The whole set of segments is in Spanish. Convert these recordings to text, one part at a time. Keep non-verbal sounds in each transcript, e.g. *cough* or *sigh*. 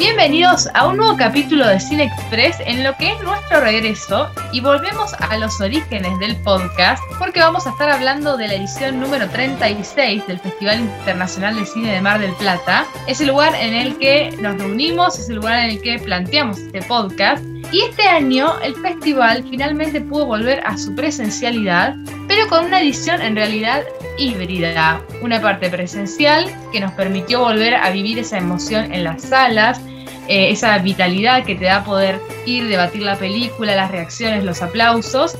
Bienvenidos a un nuevo capítulo de Cine Express en lo que es nuestro regreso y volvemos a los orígenes del podcast porque vamos a estar hablando de la edición número 36 del Festival Internacional de Cine de Mar del Plata. Es el lugar en el que nos reunimos, es el lugar en el que planteamos este podcast y este año el festival finalmente pudo volver a su presencialidad, pero con una edición en realidad híbrida. Una parte presencial que nos permitió volver a vivir esa emoción en las salas, eh, esa vitalidad que te da poder ir, debatir la película, las reacciones, los aplausos.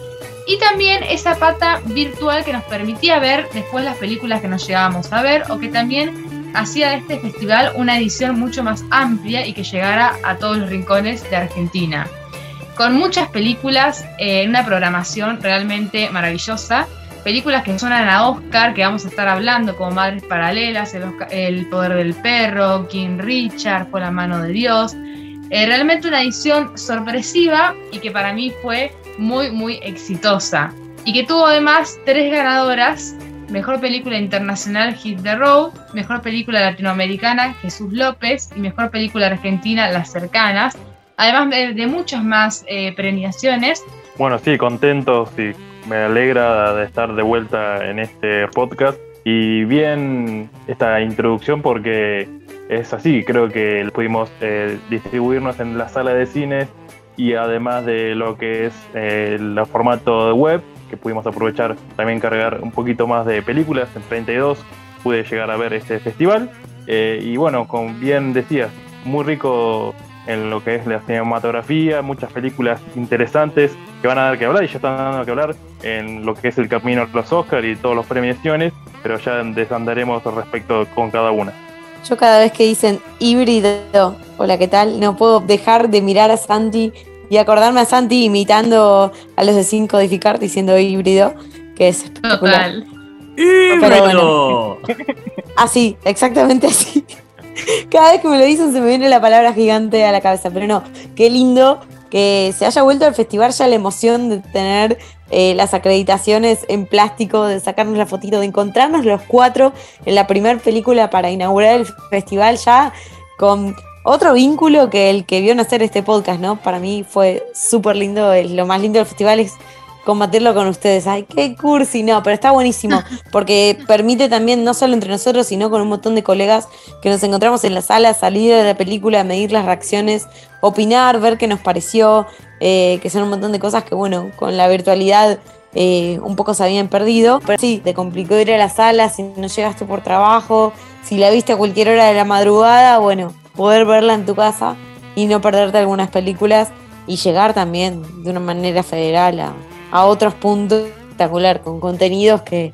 Y también esa pata virtual que nos permitía ver después las películas que nos llegábamos a ver o que también hacía de este festival una edición mucho más amplia y que llegara a todos los rincones de Argentina con muchas películas en una programación realmente maravillosa. Películas que suenan a Oscar, que vamos a estar hablando, como Madres Paralelas, El, Poder del Perro, King Richard, Por la Mano de Dios. Eh, realmente una edición sorpresiva y que para mí fue muy, muy exitosa. Y que tuvo además tres ganadoras Mejor Película Internacional Hit the Road, Mejor Película Latinoamericana Jesús López y Mejor Película Argentina Las Cercanas, además de, muchas más eh, premiaciones. Bueno, sí, contento, sí, me alegra de estar de vuelta en este podcast. Y bien esta introducción porque es así, creo que pudimos eh, distribuirnos en la sala de cine y además de lo que es eh, el formato de web, que pudimos aprovechar también cargar un poquito más de películas, en 32 pude llegar a ver este festival. Y bueno, como bien decías, muy rico en lo que es la cinematografía, muchas películas interesantes que van a dar que hablar y ya están dando que hablar en lo que es el camino a los Oscars y todos los premiaciones, pero ya desandaremos respecto con cada una. Yo cada vez que dicen híbrido, hola, ¿qué tal? No puedo dejar de mirar a Santi y acordarme a Santi imitando a los de Sin Codificar diciendo híbrido, que es espectacular. Total. ¡Híbrido! así, exactamente así. Cada vez que me lo dicen se me viene la palabra gigante a la cabeza, pero no, qué lindo que se haya vuelto al festival ya la emoción de tener eh, las acreditaciones en plástico, de sacarnos la fotito, de encontrarnos los cuatro en la primera película para inaugurar el festival ya con otro vínculo que el que vio nacer este podcast, ¿no? Para mí fue súper lindo, lo más lindo del festival es combatirlo con ustedes. Ay, qué cursi, no, pero está buenísimo, *laughs* porque permite también, no solo entre nosotros, sino con un montón de colegas que nos encontramos en la sala, salir de la película, medir las reacciones, opinar, ver qué nos pareció, eh, que son un montón de cosas que, bueno, con la virtualidad eh, un poco se habían perdido. Pero sí, te complicó ir a la sala si no llegaste por trabajo, si la viste a cualquier hora de la madrugada, bueno, poder verla en tu casa y no perderte algunas películas y llegar también de una manera federal a a otros puntos espectacular, con contenidos que,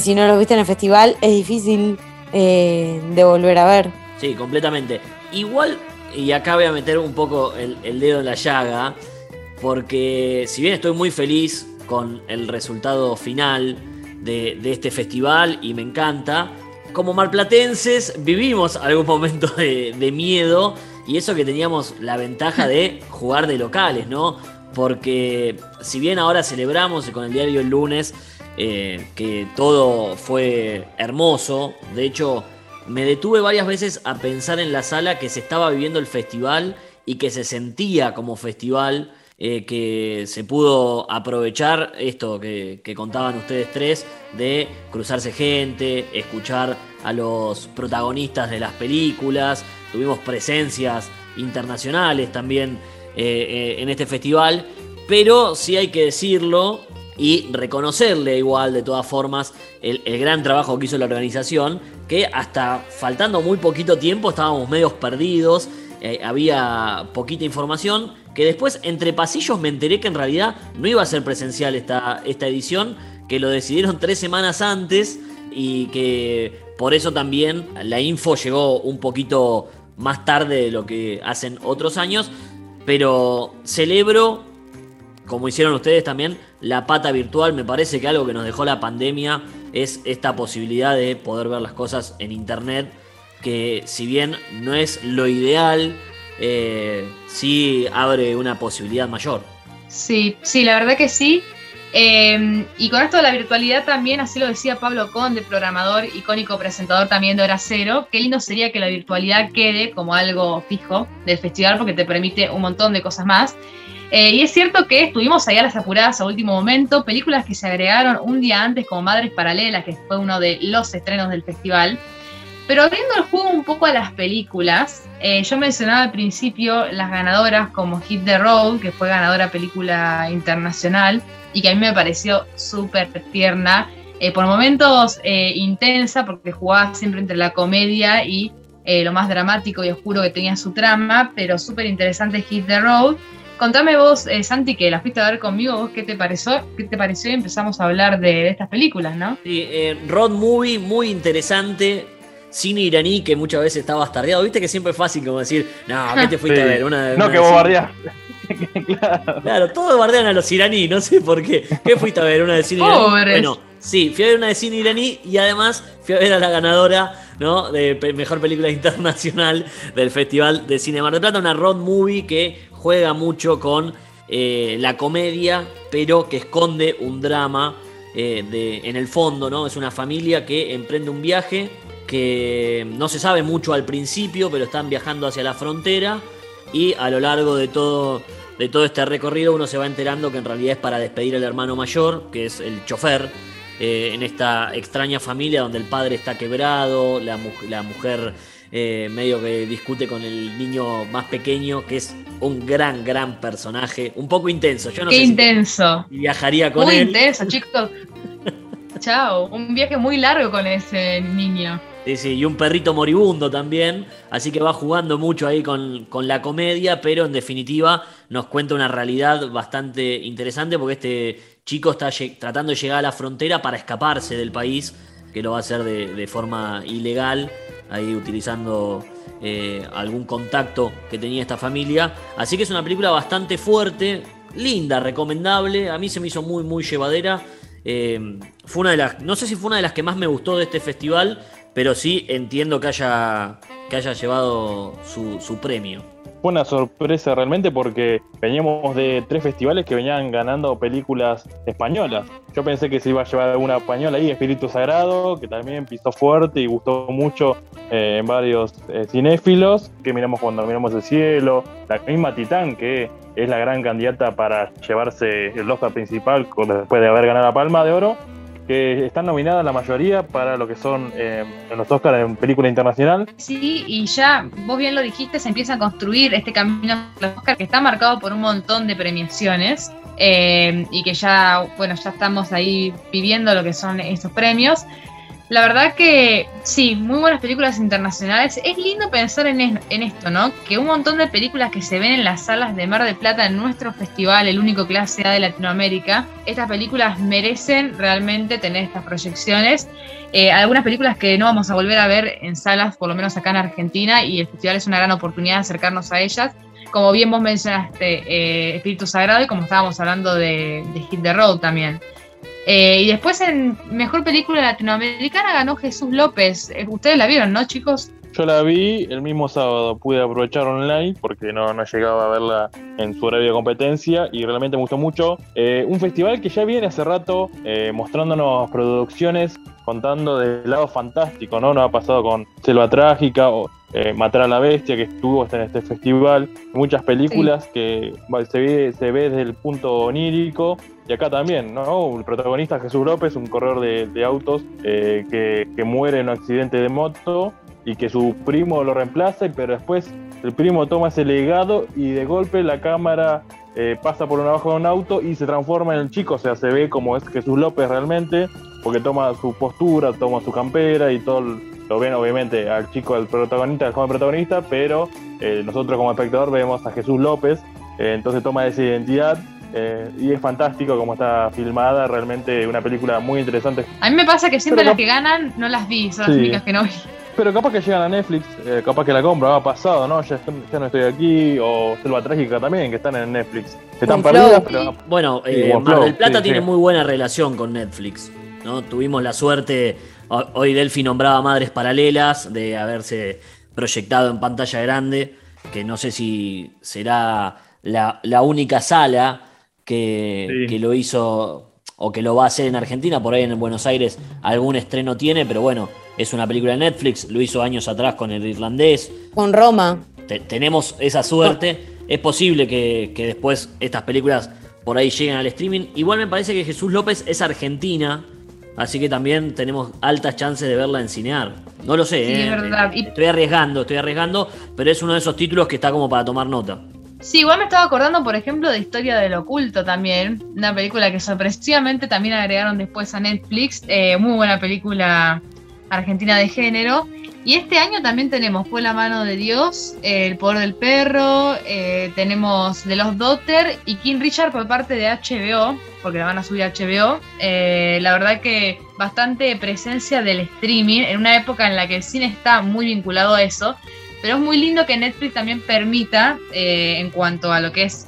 si no los viste en el festival es difícil eh, de volver a ver. Sí, completamente. Igual, y acá voy a meter un poco el, dedo en la llaga, porque si bien estoy muy feliz con el resultado final de, este festival y me encanta, como marplatenses vivimos algún momento de, de miedo y eso que teníamos la ventaja de jugar de locales, ¿no? Porque si bien ahora celebramos con el diario el lunes eh, que todo fue hermoso, de hecho me detuve varias veces a pensar en la sala que se estaba viviendo el festival y que se sentía como festival, eh, que se pudo aprovechar esto que, que contaban ustedes tres, de cruzarse gente, escuchar a los protagonistas de las películas, tuvimos presencias internacionales también eh, eh, en este festival, pero sí hay que decirlo y reconocerle igual de todas formas el, gran trabajo que hizo la organización, que hasta faltando muy poquito tiempo estábamos medios perdidos, eh, había poquita información, que después entre pasillos me enteré que en realidad no iba a ser presencial esta, esta edición, que lo decidieron tres semanas antes y que por eso también la info llegó un poquito más tarde de lo que hacen otros años, pero celebro, como hicieron ustedes también, la pata virtual. Me parece que algo que nos dejó la pandemia es esta posibilidad de poder ver las cosas en internet, que si bien no es lo ideal, eh, sí abre una posibilidad mayor. Sí, sí, la verdad que sí. Eh, y con esto de la virtualidad también, así lo decía Pablo Conde, programador, icónico presentador también de Hora Cero, qué lindo sería que la virtualidad quede como algo fijo del festival porque te permite un montón de cosas más. Eh, y es cierto que estuvimos ahí a las apuradas a último momento, películas que se agregaron un día antes como Madres Paralelas, que fue uno de los estrenos del festival. Pero abriendo el juego un poco a las películas, eh, yo mencionaba al principio las ganadoras como Hit the Road, que fue ganadora película internacional y que a mí me pareció súper tierna, eh, por momentos eh, intensa, porque jugaba siempre entre la comedia y lo más dramático y oscuro que tenía su trama, pero súper interesante Hit the Road. Contame vos, Santi, que la fuiste a ver conmigo, vos qué te pareció, qué te pareció y empezamos a hablar de, estas películas, ¿no? Sí, Road Movie, muy interesante cine iraní que muchas veces está bastardeado. Viste que siempre es fácil como decir, no, ¿qué te fuiste a ver? Una, no, que vos bardeás. *laughs* claro. claro, todos bardean a los iraníes, no sé por qué. ¿Qué fuiste a ver? ¿Una de cine iraní? Bueno, sí, fui a ver una de cine iraní y además fui a ver a la ganadora ¿no? de Mejor Película *laughs* Internacional del Festival de Cine Mar del Plata, una road movie que juega mucho con eh, la comedia, pero que esconde un drama eh, de, en el fondo, ¿no? Es una familia que emprende un viaje que no se sabe mucho al principio, pero están viajando hacia la frontera y a lo largo de todo, de todo este recorrido uno se va enterando que en realidad es para despedir al hermano mayor, que es el chofer, eh, en esta extraña familia donde el padre está quebrado, la, la mujer eh, medio que discute con el niño más pequeño, que es un gran, gran personaje, un poco intenso. Yo no Qué intenso. viajaría con él. Muy intenso, chicos. Chao, un viaje muy largo con ese niño. Sí, sí, y un perrito moribundo también, así que va jugando mucho ahí con, la comedia, pero en definitiva nos cuenta una realidad bastante interesante porque este chico está tratando de llegar a la frontera para escaparse del país, que lo va a hacer de, forma ilegal, ahí utilizando eh, algún contacto que tenía esta familia. Así que es una película bastante fuerte, linda, recomendable, a mí se me hizo muy, muy llevadera. Eh, fue una de las, no sé si fue una de las que más me gustó de este festival, pero sí entiendo que haya, que haya llevado su, su premio. Fue una sorpresa realmente porque veníamos de tres festivales que venían ganando películas españolas. Yo pensé que se iba a llevar alguna española ahí, Espíritu Sagrado, que también pisó fuerte y gustó mucho eh, en varios eh, cinéfilos, que miramos cuando miramos el cielo, la misma Titán, que es la gran candidata para llevarse el Oscar principal después de haber ganado la Palma de Oro, que están nominadas la mayoría para lo que son eh, los Oscars en película internacional. Sí, y ya vos bien lo dijiste, se empieza a construir este camino de los Oscars que está marcado por un montón de premiaciones eh, y que ya, bueno, ya estamos ahí viviendo lo que son estos premios. La verdad que sí, muy buenas películas internacionales. Es lindo pensar en, esto, ¿no? Que un montón de películas que se ven en las salas de Mar del Plata en nuestro festival, el único clase A de Latinoamérica, estas películas merecen realmente tener estas proyecciones. Eh, algunas películas que no vamos a volver a ver en salas, por lo menos acá en Argentina, y el festival es una gran oportunidad de acercarnos a ellas. Como bien vos mencionaste, eh, Espíritu Sagrado y como estábamos hablando de, de Hit the Road también. Eh, y después en Mejor Película Latinoamericana ganó Jesús López. Eh, ustedes la vieron, ¿no, chicos? Yo la vi el mismo sábado, pude aprovechar online porque no, no llegaba a verla en su horario de competencia y realmente me gustó mucho. Eh, un festival que ya viene hace rato mostrándonos producciones contando del lado fantástico, ¿no? Nos ha pasado con Selva Trágica o Matar a la Bestia, que estuvo en este festival. Muchas películas que se ve, se ve desde el punto onírico y acá también, ¿no? El protagonista Jesús López, un corredor de, autos eh, que, muere en un accidente de moto y que su primo lo reemplaza, pero después el primo toma ese legado y de golpe la cámara eh, pasa por abajo de un auto y se transforma en el chico, o sea, se ve como es Jesús López realmente, porque toma su postura, toma su campera y todo lo ven obviamente al chico, al protagonista, al joven protagonista, pero eh, nosotros como espectador vemos a Jesús López, entonces toma esa identidad eh, y es fantástico como está filmada, realmente una película muy interesante. A mí me pasa que siempre las que ganan no las vi, son las únicas que no vi. Pero capaz que llegan a Netflix, eh, capaz que la compra, ha pasado, ¿no? Ya, no estoy aquí, o Selva Trágica también, que están en Netflix. Están perdidas, pero... Bueno, eh, Mar del Plata tiene muy buena relación con Netflix, ¿no? Tuvimos la suerte, hoy Delphi nombraba Madres Paralelas, de haberse proyectado en pantalla grande, que no sé si será la, la única sala que, lo hizo o que lo va a hacer en Argentina, por ahí en Buenos Aires algún estreno tiene, pero bueno, es una película de Netflix, lo hizo años atrás con el irlandés. Con Roma. tenemos esa suerte, es posible que, que después estas películas por ahí lleguen al streaming. Igual me parece que Jesús López es argentina, así que también tenemos altas chances de verla en cinear. No lo sé, Sí, eh, es verdad. eh, estoy arriesgando, estoy arriesgando, pero es uno de esos títulos que está como para tomar nota. Sí, igual me estaba acordando, por ejemplo, de Historia del Oculto también, una película que sorpresivamente también agregaron después a Netflix, eh, muy buena película argentina de género. Y este año también tenemos Fue la mano de Dios, El poder del perro, eh, tenemos De los Dotter y King Richard por parte de HBO, porque la van a subir a HBO. Eh, la verdad que bastante presencia del streaming en una época en la que el cine está muy vinculado a eso. Pero es muy lindo que Netflix también permita, eh, en cuanto a lo que es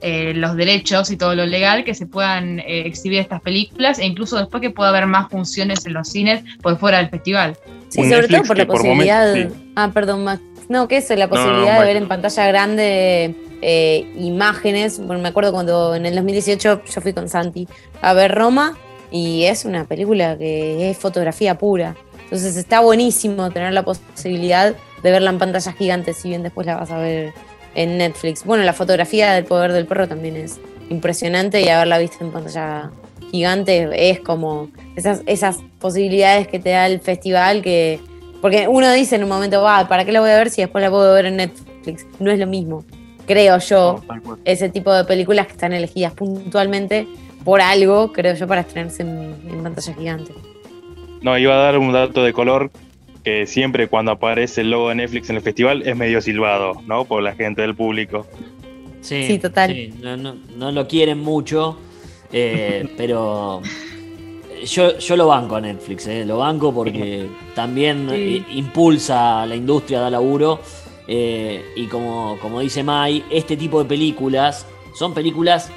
eh, los derechos y todo lo legal, que se puedan eh, exhibir estas películas e incluso después que pueda haber más funciones en los cines por fuera del festival. Sí, Un sobre Netflix todo por la por posibilidad. sí. Ah, perdón, Max. No, que eso, la No, no, posibilidad de ver en pantalla grande eh, imágenes. Bueno, me acuerdo cuando en el 2018 yo fui con Santi a ver Roma y es una película que es fotografía pura. Entonces está buenísimo tener la posibilidad de verla en pantalla gigante, si bien después la vas a ver en Netflix. Bueno, la fotografía del poder del perro también es impresionante y haberla visto en pantalla gigante es como esas, esas posibilidades que te da el festival que... Porque uno dice en un momento, va, ¿para qué la voy a ver si después la puedo ver en Netflix? No es lo mismo, creo yo, ese tipo de películas que están elegidas puntualmente por algo, creo yo, para estrenarse en, en pantalla gigante. No, iba a dar un dato de color que siempre cuando aparece el logo de Netflix en el festival es medio silbado, ¿no? Por la gente del público. Sí, Sí, total. sí, no, no- no lo quieren mucho, eh, *laughs* pero yo, yo lo banco a Netflix, eh, lo banco porque también Sí. impulsa a la industria, da laburo. eh, y como, como dice Mai, este tipo de películas son películas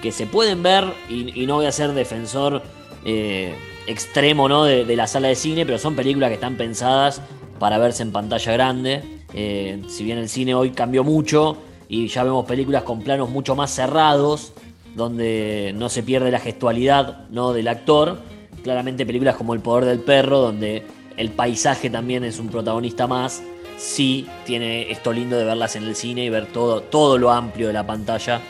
que se pueden ver y, y no voy a ser defensor eh, extremo ¿no? de, la sala de cine, pero son películas que están pensadas para verse en pantalla grande. Eh, si bien el cine hoy cambió mucho y ya vemos películas con planos mucho más cerrados, donde no se pierde la gestualidad ¿no? del actor, claramente películas como El Poder del Perro, donde el paisaje también es un protagonista más, sí tiene esto lindo de verlas en el cine y ver todo, todo lo amplio de la pantalla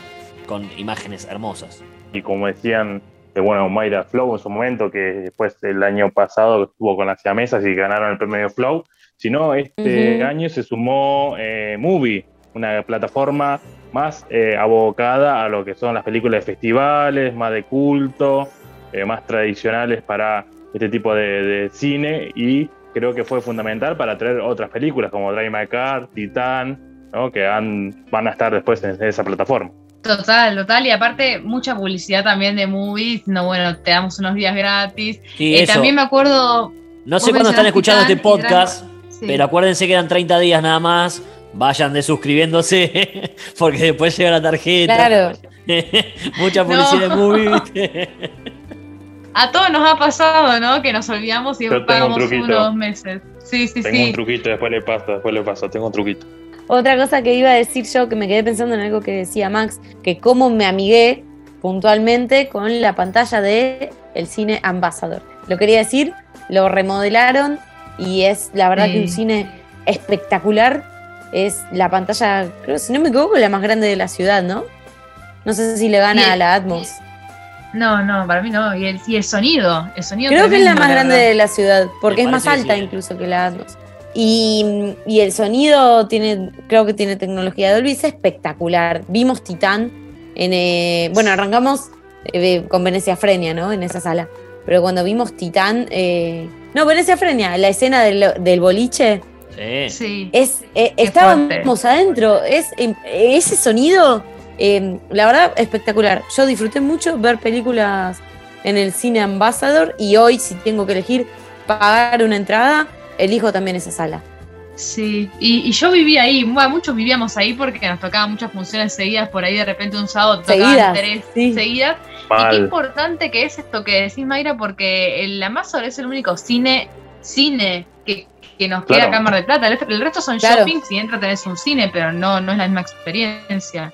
con imágenes hermosas. Y como decían, eh, bueno, Mayra Flow en su momento, que después el año pasado estuvo con las siamesas y ganaron el premio Flow, sino este año se sumó eh, Movie, una plataforma más eh, abocada a lo que son las películas de festivales, más de culto, eh, más tradicionales para este tipo de, de cine y creo que fue fundamental para traer otras películas como Drive My Car, Titán, ¿no? que han- van a estar después en esa plataforma. Total, total, y aparte mucha publicidad también de movies, no bueno, te damos unos días gratis. Sí, Eh, eso. también me acuerdo... No sé cuándo están escuchando este podcast, sí. pero acuérdense que eran 30 días nada más. Vayan de suscribiéndose, *laughs* porque después llega la tarjeta. Claro. *laughs* Mucha publicidad No. en movie. *laughs* ¿viste? A todos nos ha pasado, ¿no? Que nos olvidamos y Yo tengo un pagamos truquito. uno o dos meses. Sí, sí, Tengo sí. un truquito, después le paso, después le paso, tengo un truquito. Otra cosa que iba a decir yo, que me quedé pensando en algo que decía Max, que cómo me amigué puntualmente con la pantalla de el cine Ambassador. Lo quería decir, lo remodelaron y es la verdad Sí. que un cine espectacular. Es la pantalla, creo, si no me equivoco, la más grande de la ciudad, ¿no? No sé si le gana a la Atmos. No, no, para mí no. Y el, y el sonido, el sonido Creo que es la más grande verdad. de la ciudad, porque Me es más alta sí. incluso que la Atmos. Y, y el sonido tiene, creo que tiene tecnología Dolby, es espectacular. Vimos Titán en, eh, bueno, arrancamos eh, con Venecia Frenia, ¿no? En esa sala. Pero cuando vimos Titán, eh, no, Venecia Frenia, la escena del, del boliche, Sí. Sí. es, eh, estábamos adentro, es eh, ese sonido, eh, la verdad, espectacular. Yo disfruté mucho ver películas en el cine Ambassador y hoy, si tengo que elegir pagar una entrada, elijo también esa sala. Sí, y, y yo vivía ahí, bueno, muchos vivíamos ahí porque nos tocaban muchas funciones seguidas, por ahí de repente un sábado tocaban Seguidas, tres sí. seguidas. Y qué importante que es esto que decís, Mayra, porque el Amazon es el único cine, cine que, que nos queda Claro. acá en Mar del Plata. El, el resto son Claro. shoppings y dentro tenés un cine, pero no, no es la misma experiencia.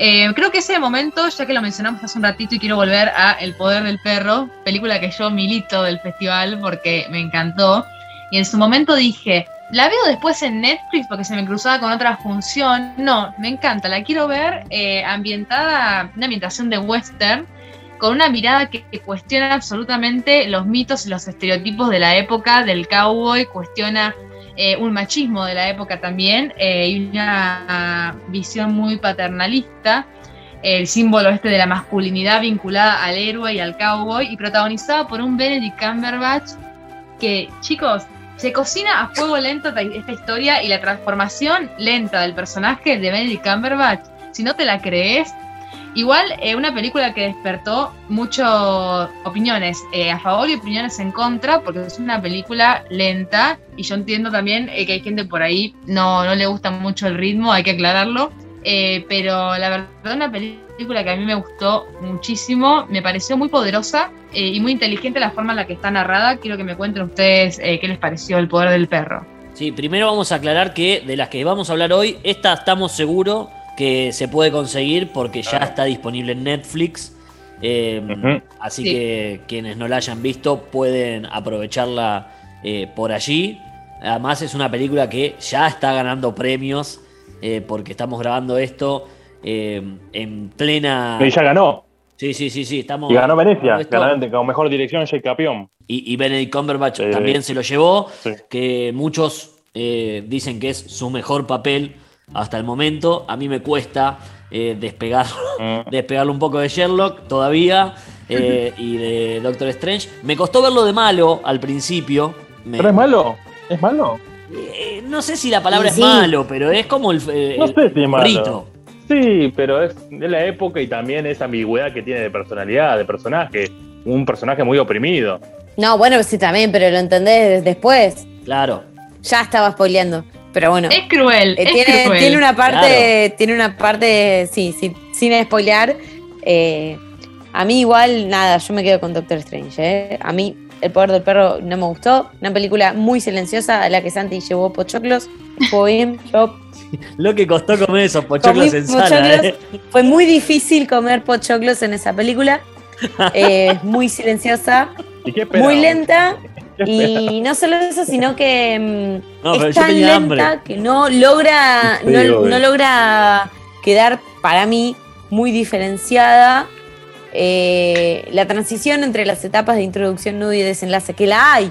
Eh, creo que ese momento, ya que lo mencionamos hace un ratito y quiero volver a El Poder del Perro, película que yo milito del festival porque me encantó. En su momento dije, la veo después en Netflix porque se me cruzaba con otra función. No, me encanta, la quiero ver eh, ambientada, una ambientación de western, con una mirada que, cuestiona absolutamente los mitos y los estereotipos de la época del cowboy, cuestiona eh, un machismo de la época también eh, y una visión muy paternalista. El símbolo este de la masculinidad vinculada al héroe y al cowboy y protagonizada por un Benedict Cumberbatch que, chicos, se cocina a fuego lento esta historia y la transformación lenta del personaje de Benedict Cumberbatch, si no te la crees, Igual, eh, una película que despertó muchas opiniones eh, a favor y opiniones en contra, porque es una película lenta y yo entiendo también eh, que hay gente por ahí no, no le gusta mucho el ritmo, hay que aclararlo, pero la verdad una película que a mí me gustó muchísimo, me pareció muy poderosa y muy inteligente la forma en la que está narrada. Quiero que me cuenten ustedes qué les pareció El Poder del Perro. Sí, primero vamos a aclarar que de las que vamos a hablar hoy, esta estamos seguros que se puede conseguir porque ya está disponible en Netflix. Eh, así que quienes no la hayan visto pueden aprovecharla eh, por allí. Además es una película que ya está ganando premios eh, porque estamos grabando esto en plena... Y ya ganó. Sí, sí, sí, sí. Estamos y ganó Venecia, claramente, con mejor dirección Jake Capión. Y, y Benedict Cumberbatch también se lo llevó, que muchos dicen que es su mejor papel hasta el momento. A mí me cuesta eh, despegar, *laughs* mm. *laughs* despegarlo un poco de Sherlock todavía *laughs* eh, y de Doctor Strange. Me costó verlo de malo al principio. ¿Pero es malo? ¿Es malo? Eh, no sé si la palabra es malo, pero es como el, no sé si es malo. Sí, pero es de la época y también esa ambigüedad que tiene de personalidad, de personaje. Un personaje muy oprimido. No, bueno, sí también, pero lo entendés después. Claro. Ya estaba spoileando. Pero bueno. Es cruel. Eh, tiene, una parte, tiene una parte, sí, sí sin spoilear. Eh, a mí igual, nada, yo me quedo con Doctor Strange. Eh. A mí El Poder del Perro no me gustó. Una película muy silenciosa a la que Santi llevó pochoclos. Fue bien, yo... *laughs* Lo que costó comer esos pochoclos en sala. Fue muy difícil comer pochoclos en esa película. *laughs* muy silenciosa. muy lenta. *laughs* Y no solo eso, sino que mm, es tan lenta que no logra, no, logra quedar para mí muy diferenciada eh, la transición entre las etapas de introducción, nudo y desenlace, que la hay,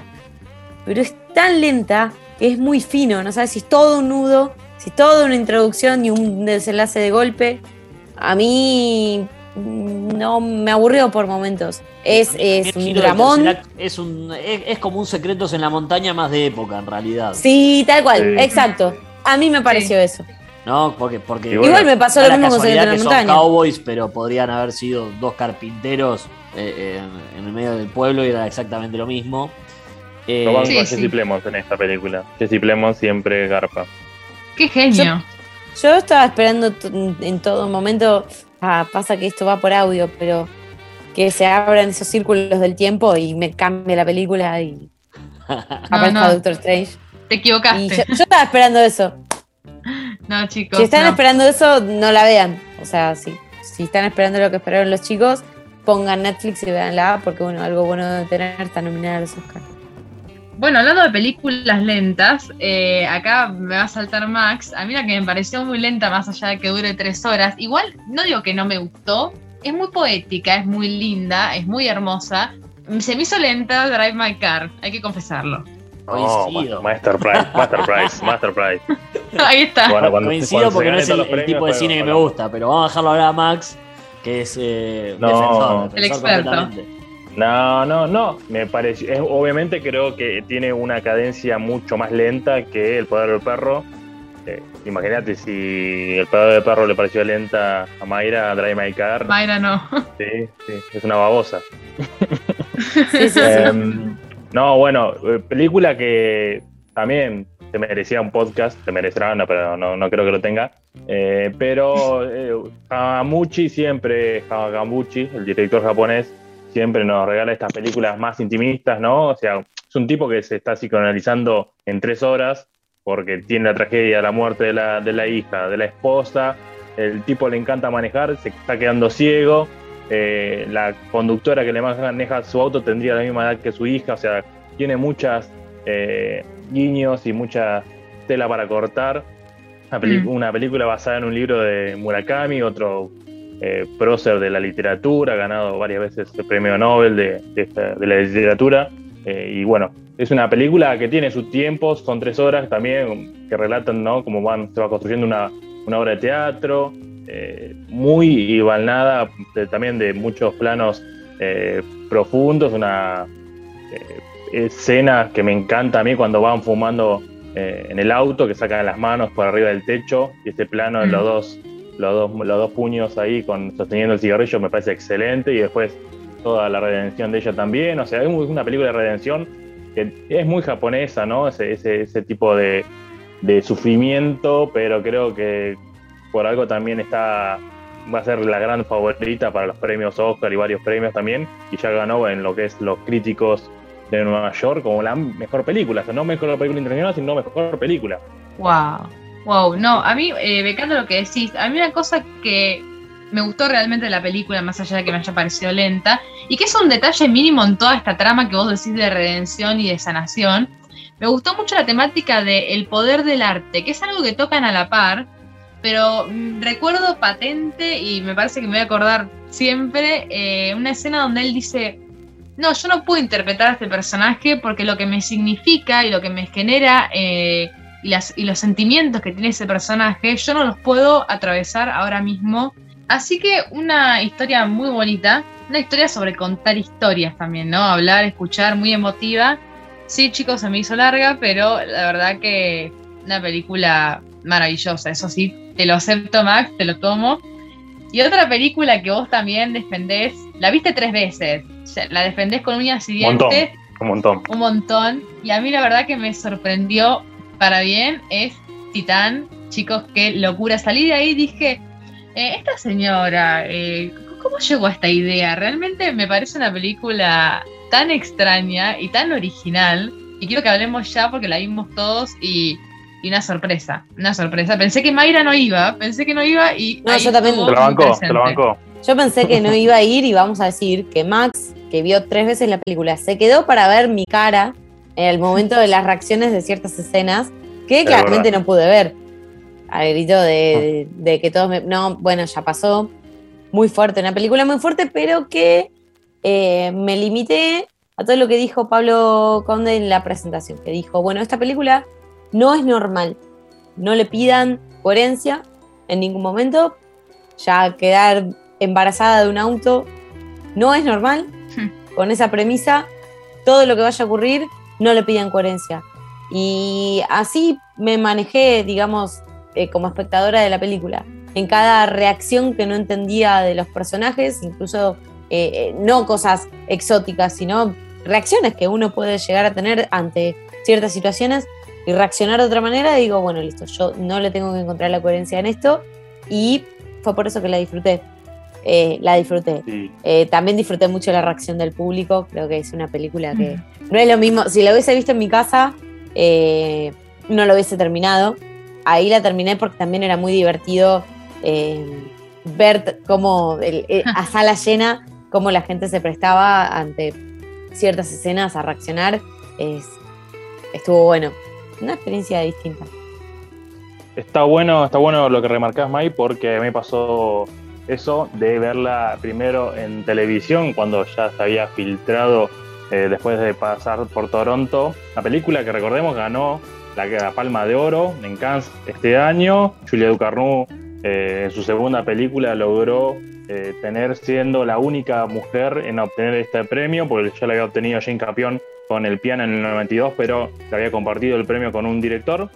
pero es tan lenta que es muy fino, no sabes si es todo un nudo, si es todo una introducción y un desenlace de golpe. A mí no me aburrió por momentos. Es, un dramón. Es, un, es, como un secretos en la montaña más de época, en realidad. Sí, tal cual, exacto. A mí me pareció eso. No, porque, porque igual me pasó lo mismo con Secretos en la montaña. Son cowboys, pero podrían haber sido dos carpinteros eh, en, el medio del pueblo y era exactamente lo mismo. Eh, con Jesse Plemons en esta película. Jesse Plemons siempre garpa. Qué genio. Yo, estaba esperando en todo momento Ah, pasa que esto va por audio, pero que se abran esos círculos del tiempo y me cambie la película y *laughs* aparezca Doctor Strange. Te equivocaste. Yo, estaba esperando eso. No, chicos. Si están esperando eso, no la vean. O sea, sí. Si están esperando lo que esperaron los chicos, pongan Netflix y veanla, porque bueno, algo bueno de tener está nominada a los Oscars. Bueno, hablando de películas lentas, eh, acá me va a saltar Max. A mí la que me pareció muy lenta, más allá de que dure tres horas, igual no digo que no me gustó, es muy poética, es muy linda, es muy hermosa. Se me hizo lenta Drive My Car, hay que confesarlo. Oh, Master Price, Master Price, Master Price. *laughs* Ahí está. Bueno, Coincido porque no es el, tipo de cine que me gusta, pero vamos a dejarlo hablar a Max, que es eh, defensor, el experto. No, no, no. Me parece. obviamente creo que tiene una cadencia mucho más lenta que el poder del perro. Eh, imagínate si el poder del perro le pareció lenta a Mayra, a Drive My Car. Mayra no. Sí, sí, es una babosa. *laughs* Em, no, bueno, eh, película que también se merecía un podcast, se merecerá, no, pero no, no creo que lo tenga. Eh, pero eh, siempre, Hamaguchi, el director japonés, siempre nos regala estas películas más intimistas, ¿no? O sea, es un tipo que se está psicoanalizando en tres horas porque tiene la tragedia, la muerte de la, de la hija, de la esposa, el tipo le encanta manejar, se está quedando ciego, eh, la conductora que le maneja su auto tendría la misma edad que su hija, o sea, tiene muchas eh, guiños y mucha tela para cortar. Una, película basada en un libro de Murakami, otro eh, prócer de la literatura, ha ganado varias veces el premio Nobel de, la literatura. y bueno, es una película que tiene sus tiempos, son tres horas también, que relatan ¿no? cómo van, se va construyendo una, una obra de teatro, eh, muy igualada también de muchos planos eh, profundos, una eh, escena que me encanta a mí cuando van fumando en el auto, que sacan las manos por arriba del techo, y este plano de los mm. dos, los dos, los dos puños ahí con, sosteniendo el cigarrillo me parece excelente, y después toda la redención de ella también, o sea, es una película de redención que es muy japonesa, ¿no? Ese, ese, ese tipo de, de sufrimiento, pero creo que por algo también está va a ser la gran favorita para los premios Oscar y varios premios también, y ya ganó en lo que es los críticos de Nueva York como la mejor película, o sea, no mejor película internacional, sino mejor película. Wow, wow, no, a mí, eh, becando lo que decís, a mí una cosa que me gustó realmente de la película, más allá de que me haya parecido lenta, y que es un detalle mínimo en toda esta trama que vos decís de redención y de sanación, me gustó mucho la temática de el poder del arte, que es algo que tocan a la par, pero mm, recuerdo patente y me parece que me voy a acordar siempre eh, una escena donde él dice, no, yo no puedo interpretar a este personaje porque lo que me significa y lo que me genera eh, y, las, y los sentimientos que tiene ese personaje, yo no los puedo atravesar ahora mismo. Así que una historia muy bonita, una historia sobre contar historias también, ¿no? Hablar, escuchar, muy emotiva. Sí, chicos, se me hizo larga, pero la verdad que una película maravillosa, eso sí, te lo acepto, Max, te lo tomo. Y otra película que vos también defendés, la viste tres veces, la defendés con uñas y dientes. Un montón. Un montón. Y a mí la verdad que me sorprendió para bien es Titán. Chicos, qué locura. Salí de ahí y dije, eh, esta señora, eh, ¿cómo llegó a esta idea? Realmente me parece una película tan extraña y tan original. Y quiero que hablemos ya porque la vimos todos y y una sorpresa, una sorpresa. Pensé que Mayra no iba, pensé que no iba y. No, yo también. Te lo bancó, te lo bancó. Yo pensé que no iba a ir y vamos a decir que Max, que vio tres veces la película, se quedó para ver mi cara en el momento de las reacciones de ciertas escenas que claramente no pude ver. Al grito de, que todos me. No, bueno, ya pasó. Muy fuerte, una película muy fuerte, pero que eh, me limité a todo lo que dijo Pablo Conde en la presentación, que dijo, bueno, esta película no es normal. No le pidan coherencia en ningún momento. Ya quedar embarazada de un auto no es normal. Hmm. Con esa premisa, todo lo que vaya a ocurrir, no le pidan coherencia. Y así me manejé, digamos, eh, como espectadora de la película. En cada reacción que no entendía de los personajes, incluso eh, eh, no cosas exóticas, sino reacciones que uno puede llegar a tener ante ciertas situaciones, y reaccionar de otra manera, digo, bueno, listo, yo no le tengo que encontrar la coherencia en esto y fue por eso que la disfruté. Eh, la disfruté. Eh, también disfruté mucho la reacción del público, creo que es una película que no es lo mismo, si la hubiese visto en mi casa, eh, no lo hubiese terminado. Ahí la terminé porque también era muy divertido ver cómo a *laughs* sala llena, cómo la gente se prestaba ante ciertas escenas a reaccionar. Es, estuvo bueno una experiencia distinta. Está bueno, está bueno lo que remarcás, Mai, porque me pasó eso de verla primero en televisión cuando ya se había filtrado eh, después de pasar por Toronto. La película que recordemos ganó la, Palma de Oro en Cannes este año. Julia Ducarnou eh, en su segunda película logró eh, tener siendo la única mujer en obtener este premio, porque ya lo había obtenido Jane Capion con el piano en el 92, pero se había compartido el premio con un director.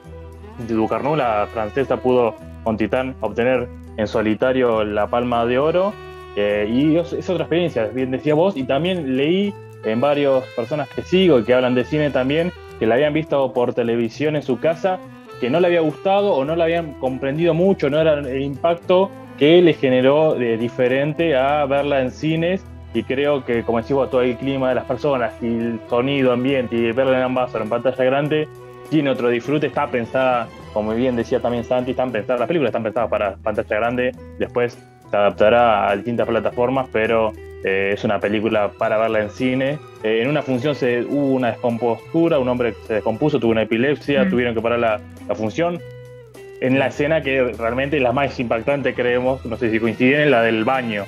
Ducarnou, la francesa, pudo con Titán obtener en solitario la palma de oro. Eh, y es otra experiencia, bien decía vos, y también leí en varias personas que sigo y que hablan de cine también, que la habían visto por televisión en su casa, que no le había gustado o no la habían comprendido mucho, no era el impacto que le generó de diferente a verla en cines y creo que, como decimos, todo el clima de las personas y el sonido ambiente y verla en ambas en pantalla grande tiene otro disfrute, está pensada, como bien decía también Santi, están pensadas, las películas están pensadas para pantalla grande, después se adaptará a distintas plataformas, pero eh, es una película para verla en cine. Eh, en una función se, hubo una descompostura, un hombre se descompuso, tuvo una epilepsia, Mm. tuvieron que parar la, la función. En la escena que realmente es la más impactante, creemos, no sé si coinciden, la del baño.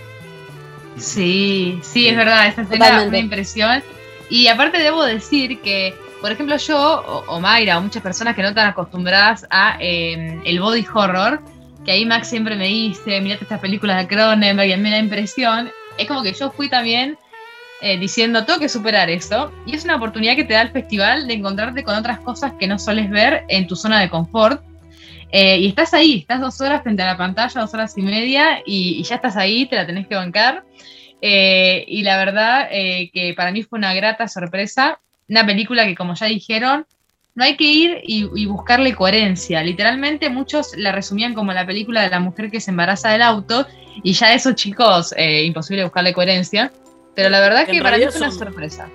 Sí, sí, es verdad, esa escena una impresión. Y aparte debo decir que, por ejemplo, yo o, o Mayra o muchas personas que no están acostumbradas a eh, el body horror, que ahí Max siempre me dice, mirate estas películas de Cronenberg y a mí me da impresión, es como que yo fui también eh, diciendo, tengo que superar eso. Y es una oportunidad que te da el festival de encontrarte con otras cosas que no sueles ver en tu zona de confort. Eh, y estás ahí, estás dos horas frente a la pantalla, dos horas y media, y, y ya estás ahí, te la tenés que bancar. Eh, y la verdad eh, que para mí fue una grata sorpresa. Una película que, como ya dijeron, no hay que ir y, y buscarle coherencia. Literalmente muchos la resumían como la película de la mujer que se embaraza del auto, y ya eso, chicos, imposible buscarle coherencia. Pero la verdad Que para mí fue una son- sorpresa.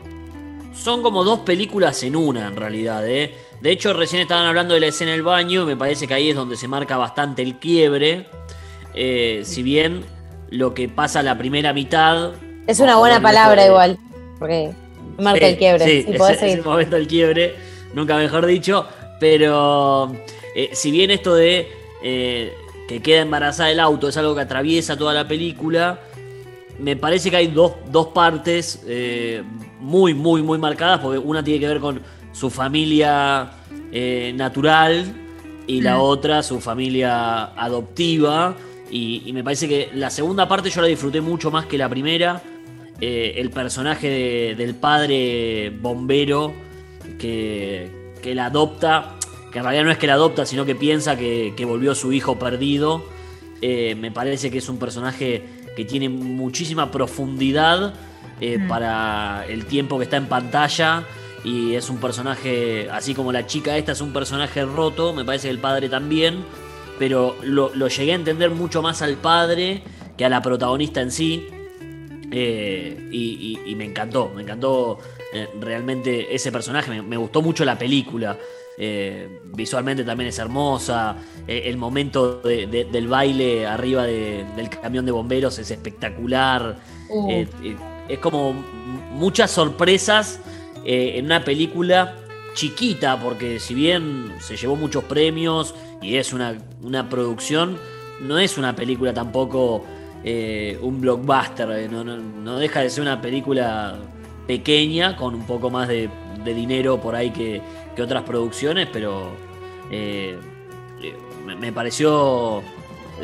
Son como dos películas en una, en realidad. ¿eh? De hecho, recién estaban hablando de la escena del baño. Me parece que ahí es donde se marca bastante el quiebre. Eh, si bien lo que pasa la primera mitad. Es una buena palabra de- igual. Porque marca Sí, el quiebre. Sí, Sí, es, es el momento del quiebre, nunca mejor dicho. Pero eh, si bien esto de eh, que queda embarazada el auto es algo que atraviesa toda la película, me parece que hay dos, dos partes eh, muy, muy, muy marcadas, porque una tiene que ver con su familia eh, natural y la Mm. otra su familia adoptiva. Y, y me parece que la segunda parte yo la disfruté mucho más que la primera. Eh, el personaje de- del padre bombero que, que la adopta, que en realidad no es que la adopta, sino que piensa que, que volvió su hijo perdido. Eh, me parece que es un personaje que tiene muchísima profundidad eh, Mm. para el tiempo que está en pantalla. Y es un personaje, así como la chica esta es un personaje roto, me parece que el padre también. Pero lo, lo llegué a entender mucho más al padre que a la protagonista en sí. Eh, y, y- y me encantó, me encantó eh, realmente ese personaje, me, me gustó mucho la película. Eh, visualmente también es hermosa, el momento de- de- del baile arriba de- del camión de bomberos es espectacular. Uh, es como muchas sorpresas eh, en una película chiquita, porque si bien se llevó muchos premios y es una, una producción, no es una película tampoco eh, un blockbuster, eh, no, no- no deja de ser una película pequeña con un poco más de, dinero por ahí que, que otras producciones, pero me, pareció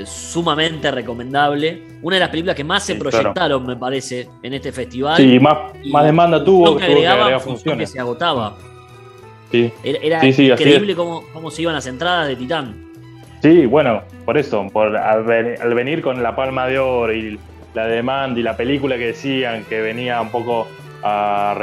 sumamente recomendable. Una de las películas que más se Sí, proyectaron, me parece, en este festival. Sí, más, Y más demanda tuvo, que tuvo que agregar funciones. que se agotaba. Sí. Era, Sí, increíble cómo, cómo se iban las entradas de Titán. Sí, bueno, por eso, por al, ven- al venir con la palma de oro y la demanda y la película que decían que venía un poco a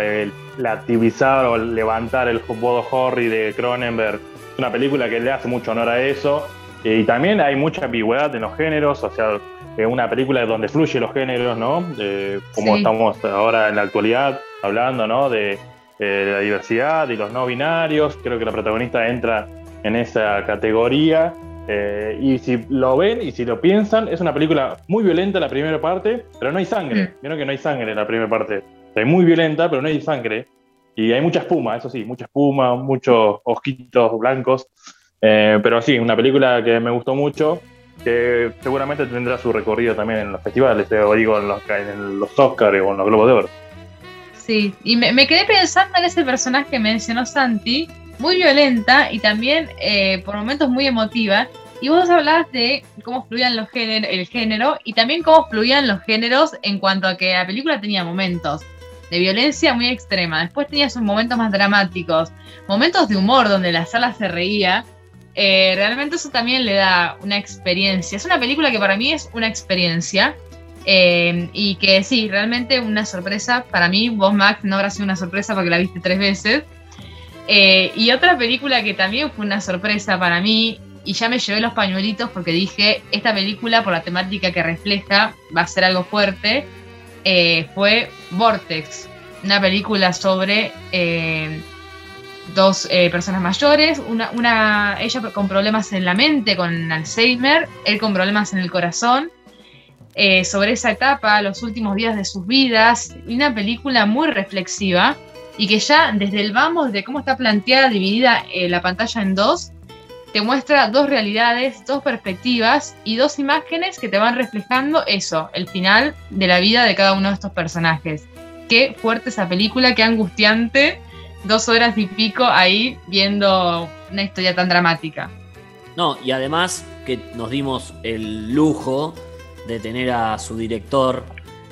relativizar o levantar el modo Horry de Cronenberg, es una película que le hace mucho honor a eso. Y también hay mucha ambigüedad en los géneros, o sea, es una película donde fluyen los géneros, ¿no? Eh, como Sí. estamos ahora en la actualidad hablando, ¿no? De, eh, la diversidad y los no binarios. Creo que la protagonista entra en esa categoría. Eh, y si lo ven y si lo piensan, es una película muy violenta la primera parte, pero no hay sangre. Mm. Vieron que no hay sangre en la primera parte. Es muy violenta, pero no hay sangre. Y hay mucha espuma, eso sí, mucha espuma, muchos ojitos blancos. Eh, pero sí, una película que me gustó mucho, que seguramente tendrá su recorrido también en los festivales, eh, o digo, en los, en los Oscars o en los Globos de Oro. Sí, y me, quedé pensando en ese personaje que mencionó Santi, muy violenta y también eh, por momentos muy emotiva. Y vos hablabas de cómo fluían los género, el género y también cómo fluían los géneros en cuanto a que la película tenía momentos de violencia muy extrema. Después tenía sus momentos más dramáticos, momentos de humor donde la sala se reía. Eh, realmente eso también le da una experiencia. Es una película que para mí es una experiencia. Eh, y que sí, realmente una sorpresa para mí. Vos, Max, no habrá sido una sorpresa porque la viste tres veces. Eh, y otra película que también fue una sorpresa para mí, y ya me llevé los pañuelitos porque dije, esta película, por la temática que refleja, va a ser algo fuerte, fue Vortex, una película sobre dos eh, personas mayores, una, una, ella con problemas en la mente, con Alzheimer, él con problemas en el corazón, eh, sobre esa etapa, los últimos días de sus vidas, una película muy reflexiva y que ya desde el vamos de cómo está planteada, dividida eh, la pantalla en dos, te muestra dos realidades, dos perspectivas y dos imágenes que te van reflejando eso, el final de la vida de cada uno de estos personajes. Qué fuerte esa película, qué angustiante, dos horas y pico ahí viendo una historia tan dramática. No, y además que nos dimos el lujo de tener a su director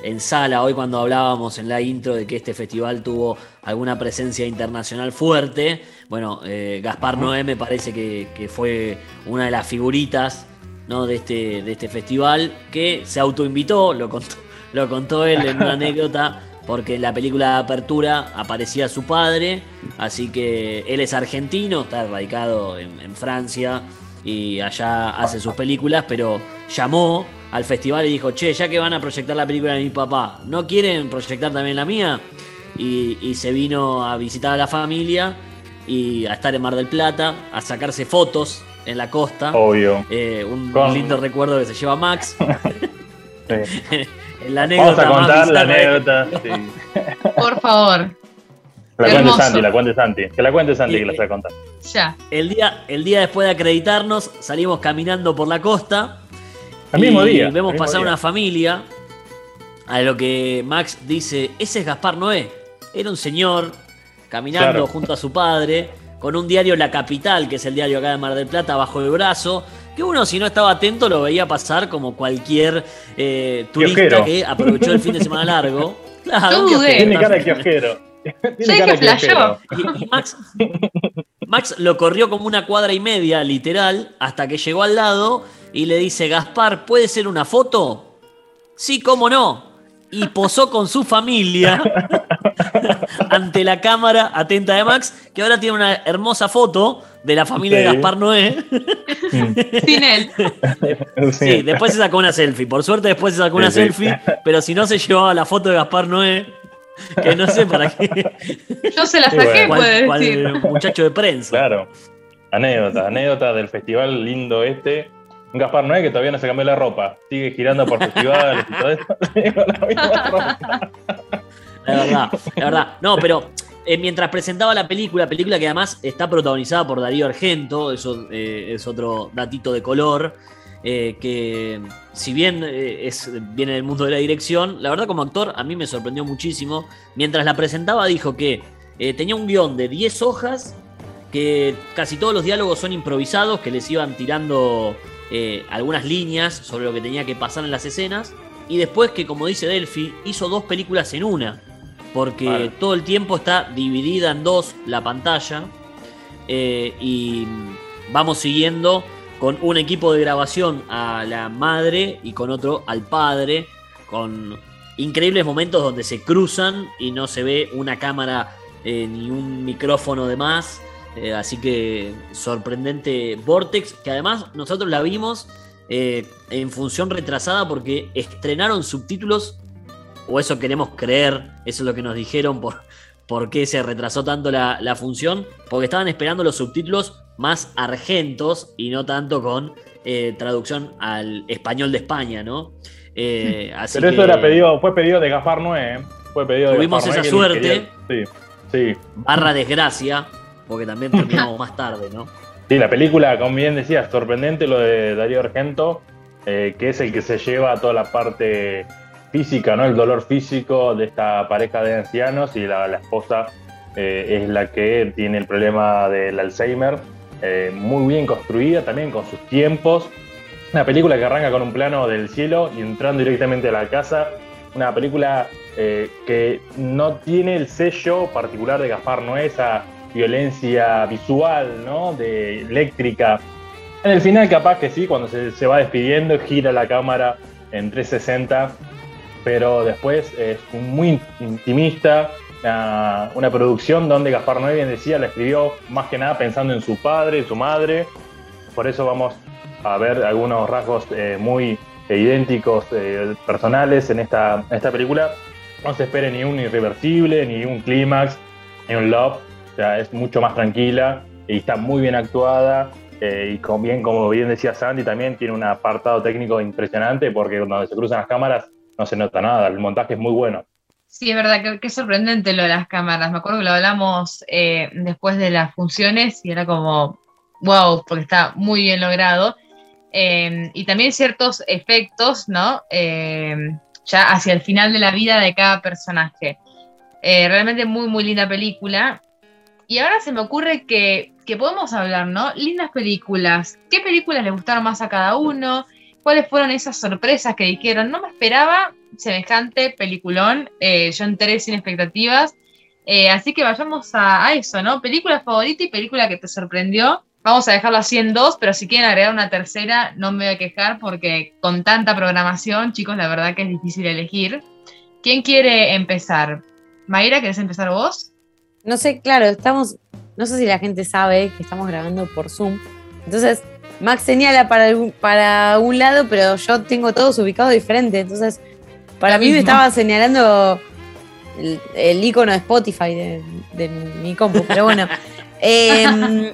en sala. Hoy cuando hablábamos en la intro de que este festival tuvo alguna presencia internacional fuerte, bueno, eh, Gaspar Noé me parece que, fue una de las figuritas ¿no? de, este, de este festival que se autoinvitó, lo contó, lo contó él en una *laughs* anécdota. Porque en la película de apertura aparecía su padre, así que él es argentino, está radicado en Francia y allá hace sus películas, pero llamó al festival y dijo, che, ya que van a proyectar la película de mi papá, ¿no quieren proyectar también la mía? Y, se vino a visitar a la familia y a estar en Mar del Plata, a sacarse fotos en la costa. Obvio. Eh, un, lindo recuerdo que se lleva Max. *laughs* *laughs* la anécdota Vamos a contar la anécdota. Por favor. La cuente Santi, la cuente Santi. Que la cuente Santi que la a contar. Ya. El día, el día después de acreditarnos, salimos caminando por la costa al mismo día. Vemos pasar una familia. A lo que Max dice: Ese es Gaspar Noé. Era un señor caminando junto a su padre, con un diario La Capital, que es el diario acá de Mar del Plata, bajo el brazo. Que uno, si no estaba atento, lo veía pasar como cualquier eh, turista que aprovechó el fin de semana largo. *laughs* Claro, Tiene cara de kiosquero. Tiene cara de. Y, Max, Max lo corrió como una cuadra y media, literal, hasta que llegó al lado y le dice, Gaspar, ¿puede ser una foto? Sí, cómo no. Y posó con su familia *laughs* ante la cámara atenta de Max, que ahora tiene una hermosa foto de la familia de Gaspar Noé. Sin él. *laughs* Sí, después se sacó una selfie. Por suerte después se sacó una selfie, pero si no se llevaba la foto de Gaspar Noé, que no sé para qué. Yo se la saqué, puede decir. muchacho de prensa. Claro. Anécdota, anécdota del festival lindo este Gaspar Noé que todavía no se cambió la ropa. Sigue girando por festivales y todo eso. *laughs* la misma *laughs* ropa. La verdad, la verdad. No, pero eh, mientras presentaba la película, película que además está protagonizada por Darío Argento, eso eh, es otro datito de color, eh, que si bien es, viene del mundo de la dirección, la verdad como actor a mí me sorprendió muchísimo. Mientras la presentaba dijo que tenía un guion de 10 hojas, que casi todos los diálogos son improvisados, que les iban tirando eh, algunas líneas sobre lo que tenía que pasar en las escenas. Y después que, como dice Delphi, hizo dos películas en una. Porque todo el tiempo está dividida en dos la pantalla. Eh, y vamos siguiendo con un equipo de grabación a la madre y con otro al padre. Con increíbles momentos donde se cruzan y no se ve una cámara eh, ni un micrófono de más. Eh, así que sorprendente Vortex, que además nosotros la vimos eh, en función retrasada porque estrenaron subtítulos, o eso queremos creer, eso es lo que nos dijeron por, por qué se retrasó tanto la, función, porque estaban esperando los subtítulos más argentos y no tanto con eh, traducción al español de España, ¿no? *laughs* Pero eso era pedido, fue pedido de Gaspar Noé. Fue pedido Tuvimos esa suerte. sí, sí. Barra desgracia porque también terminamos más tarde, ¿no? Sí, la película, como bien decías, sorprendente lo de Darío Argento, eh, que es el que se lleva toda la parte física, ¿no? El dolor físico de esta pareja de ancianos y la, esposa eh, es la que tiene el problema del Alzheimer. Eh, muy bien construida también con sus tiempos. Una película que arranca con un plano del cielo y entrando directamente a la casa. Una película que no tiene el sello particular de Gaspar Noé, esa violencia visual, ¿no? De eléctrica. En el final capaz que sí, cuando se, va despidiendo, gira la cámara en 360, pero después es muy intimista, una, producción donde Gaspar Noé bien decía, la escribió más que nada pensando en su padre, su madre, por eso vamos a ver algunos rasgos eh, muy idénticos, eh, personales en esta, esta película. No se espere ni un irreversible, ni un clímax, ni un love, sea, es mucho más tranquila y está muy bien actuada. Eh, y con bien, como bien decía Sandy, también tiene un apartado técnico impresionante porque cuando se cruzan las cámaras no se nota nada, el montaje es muy bueno. Sí, es verdad, que, sorprendente lo de las cámaras. Me acuerdo que lo hablamos eh, después de las funciones y era como, wow, porque está muy bien logrado. Eh, y también ciertos efectos, ¿no? ya hacia el final de la vida de cada personaje. realmente muy, muy linda película. Y ahora se me ocurre que, podemos hablar, ¿no? Lindas películas. ¿Qué películas le gustaron más a cada uno? ¿Cuáles fueron esas sorpresas que dijeron? No me esperaba semejante peliculón. Eh, yo entré sin expectativas. Eh, así que vayamos a, eso, ¿no? Película favorita y película que te sorprendió. Vamos a dejarlo así en dos, pero si quieren agregar una tercera, no me voy a quejar porque con tanta programación, chicos, la verdad que es difícil elegir. ¿Quién quiere empezar? Mayra, ¿querés empezar vos? No sé, claro, estamos, no sé si la gente sabe que estamos grabando por Zoom. Entonces, Max señala para, para un lado, pero yo tengo todos ubicados diferentes. Entonces, para mí me estaba señalando el, icono de Spotify de, mi compu. Pero bueno. *laughs* Em,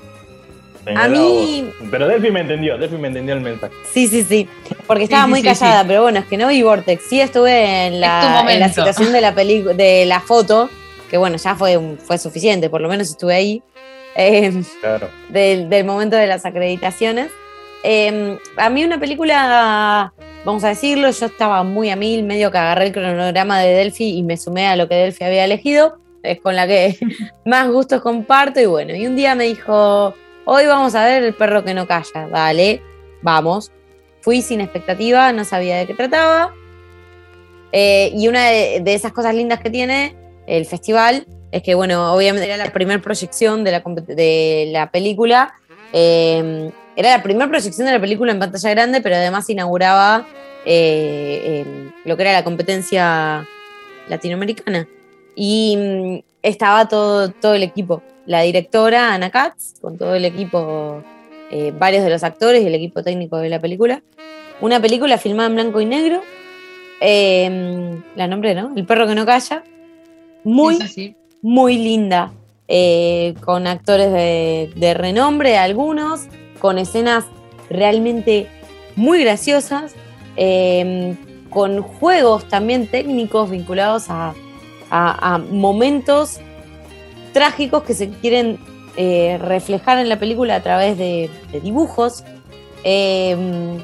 a mí. Pero Delphi me entendió, Delphi me entendió el mensaje. Sí, sí, sí. Porque estaba muy callada, pero bueno, es que no vi Vortex. Sí estuve en la, en la situación de la, de la foto que bueno, ya fue, fue suficiente, por lo menos estuve ahí, em, del, momento de las acreditaciones. Em, a mí una película, vamos a decirlo, yo estaba muy a mil, medio que agarré el cronograma de Delphi y me sumé a lo que Delphi había elegido, es con la que *laughs* más gustos comparto y bueno, y un día me dijo, hoy vamos a ver El perro que no calla, dale, vamos. Fui sin expectativa, no sabía de qué trataba. Eh, y una de, esas cosas lindas que tiene el festival es que, bueno, obviamente era la primera proyección de la, película. Em, era la primera proyección de la película en pantalla grande, pero además inauguraba eh, lo que era la competencia latinoamericana. Y mm, estaba todo, todo el equipo. La directora, Ana Katz, con todo el equipo, eh, varios de los actores y el equipo técnico de la película. Una película filmada en blanco y negro. Em, la nombre, ¿no? El perro que no calla muy, muy linda, eh, con actores de, renombre, algunos, con escenas realmente muy graciosas, em, con juegos también técnicos vinculados a, momentos trágicos que se quieren eh, reflejar en la película a través de, dibujos. Em,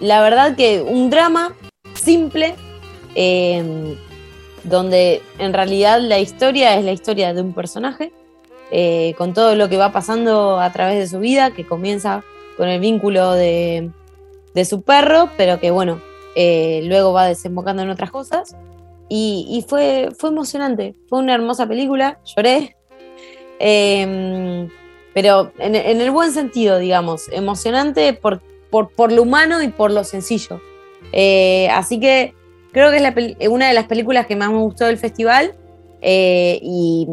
la verdad que un drama simple, em, donde en realidad la historia es la historia de un personaje, eh, con todo lo que va pasando a través de su vida, que comienza con el vínculo de, su perro, pero que bueno, eh, luego va desembocando en otras cosas. Y, fue, fue emocionante, fue una hermosa película, lloré, *laughs* em, pero en, el buen sentido, digamos, emocionante por, por, lo humano y por lo sencillo. Eh, así que Creo que es una de las películas que más me gustó del festival eh, y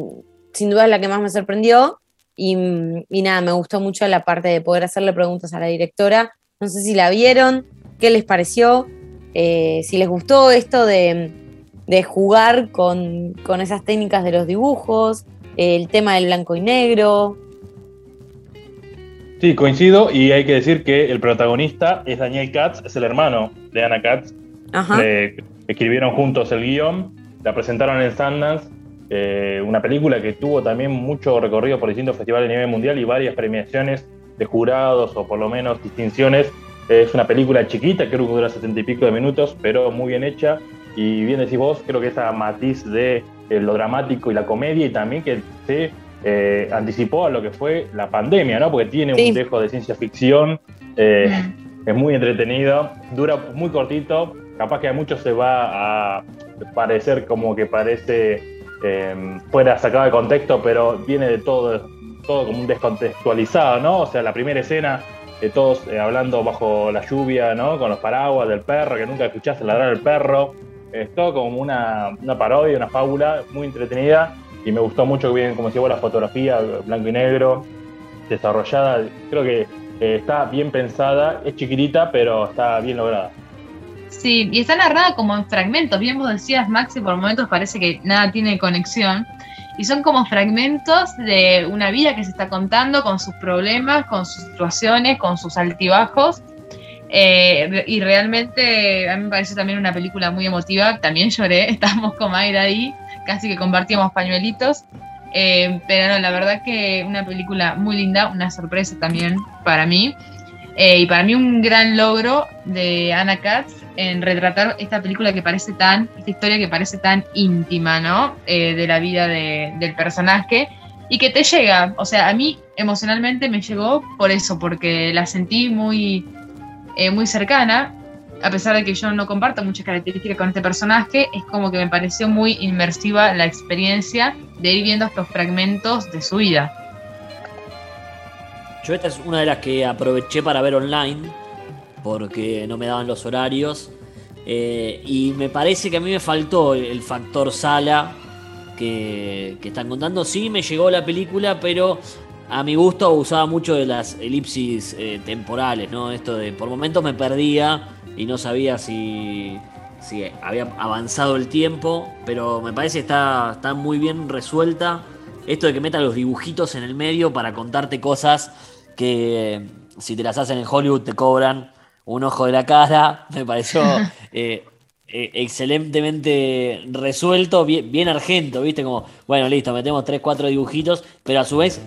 sin duda es la que más me sorprendió. Y, nada, me gustó mucho la parte de poder hacerle preguntas a la directora. No sé si la vieron, qué les pareció, eh, si les gustó esto de, jugar con, esas técnicas de los dibujos, el tema del blanco y negro. Sí, coincido y hay que decir que el protagonista es Daniel Katz, es el hermano de Ana Katz, escribieron juntos el guion, la presentaron en Sundance, eh, una película que tuvo también mucho recorrido por distintos festivales a nivel mundial y varias premiaciones de jurados o por lo menos distinciones. Es una película chiquita, creo que dura setenta y pico de minutos, pero muy bien hecha. Y bien decís vos, creo que esa matiz de eh, lo dramático y la comedia y también que se eh, anticipó a lo que fue la pandemia, ¿no? Porque tiene un dejo de ciencia ficción, mm. es muy entretenido, dura muy cortito, capaz que a muchos se va a parecer como que parece eh, fuera sacado de contexto, pero viene de todo, todo como un descontextualizado, ¿no? O sea, la primera escena de todos eh, hablando bajo la lluvia, ¿no? Con los paraguas del perro, que nunca escuchaste ladrar el perro. Es todo como una, parodia, una fábula muy entretenida y me gustó mucho que bien, como decía la fotografía blanco y negro, desarrollada. Creo que eh, está bien pensada, es chiquitita, pero está bien lograda. Sí, y está narrada como en fragmentos. Bien vos decías, Maxi, por momentos parece que nada tiene conexión. y son como fragmentos de una vida que se está contando con sus problemas, con sus situaciones, con sus altibajos. Eh, y realmente a mí me parece también una película muy emotiva. También lloré, *laughs* estábamos con Mayra ahí, casi que compartíamos pañuelitos. Eh, pero no, la verdad que una película muy linda, una sorpresa también para mí. Eh, y para mí un gran logro de Anna Katz en retratar esta película que parece tan, esta historia que parece tan íntima, ¿no? Eh, de la vida del personaje y que te llega, o sea, a mí emocionalmente me llegó por eso, porque la sentí muy, muy cercana a pesar de que yo no comparto muchas características con este personaje, es como que me pareció muy inmersiva la experiencia de ir viendo estos fragmentos de su vida. Yo esta es una de las que aproveché para ver online, porque no me daban los horarios. Eh, y me parece que a mí me faltó el factor sala que, están contando. Sí, me llegó la película, pero a mi gusto usaba mucho de las elipsis eh, temporales, ¿no? Esto de por momentos me perdía y no sabía si, si había avanzado el tiempo, pero me parece que está, está muy bien resuelta. Esto de que meta los dibujitos en el medio para contarte cosas que si te las hacen en Hollywood te cobran un ojo de la cara, *laughs* me pareció *laughs* eh, eh, excelentemente resuelto, bien, bien, argento, ¿viste? Como, bueno, listo, metemos 3, 4 dibujitos, pero a su vez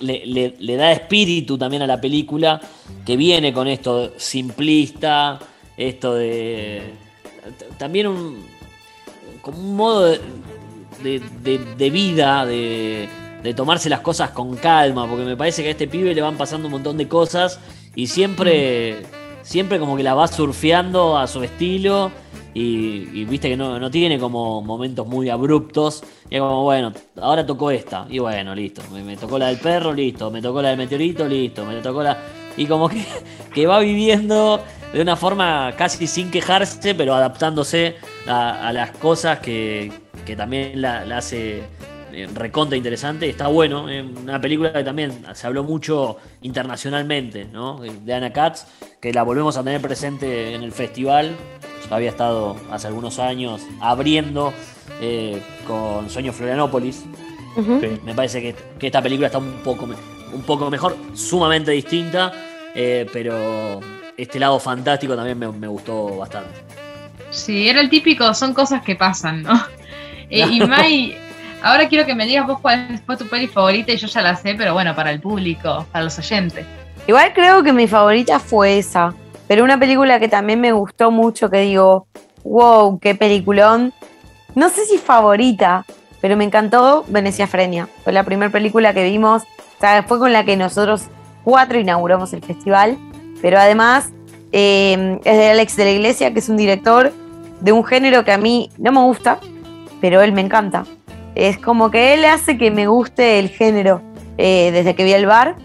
le, le, da espíritu también a la película, que viene con esto simplista, esto de. También un. como un modo de, vida, de, de, tomarse las cosas con calma, porque me parece que a este pibe le van pasando un montón de cosas y siempre. Siempre como que la va surfeando a su estilo. Y, viste que no, tiene como momentos muy abruptos. Y es como, bueno, ahora tocó esta. Y bueno, listo. Me, me, tocó la del perro, listo. Me tocó la del meteorito, listo. Me tocó la. Y como que, *laughs* que va viviendo de una forma casi sin quejarse, pero adaptándose a, las cosas que, también la, hace eh, recontra interesante. Está bueno, es una película que también se habló mucho internacionalmente, ¿no? De Anna Katz, que la volvemos a tener presente en el festival. Había estado hace algunos años abriendo eh, con Sueño Florianópolis. Me parece que, esta película está un poco, un poco mejor, sumamente distinta, eh, pero este lado fantástico también me, gustó bastante. Sí, era el típico, son cosas que pasan, ¿no? *laughs* Eh, y Mai, ahora quiero que me digas vos cuál fue tu peli favorita y yo ya la sé, pero bueno, para el público, para los oyentes. Igual creo que mi favorita fue esa, pero una película que también me gustó mucho, que digo, wow, qué peliculón. No sé si favorita, pero me encantó Venecia Frenia. Fue la primera película que vimos, o sea, fue con la que nosotros cuatro inauguramos el festival pero además eh, es de Alex de la Iglesia, que es un director de un género que a mí no me gusta, pero él me encanta. Es como que él hace que me guste el género eh, desde que vi El Bar,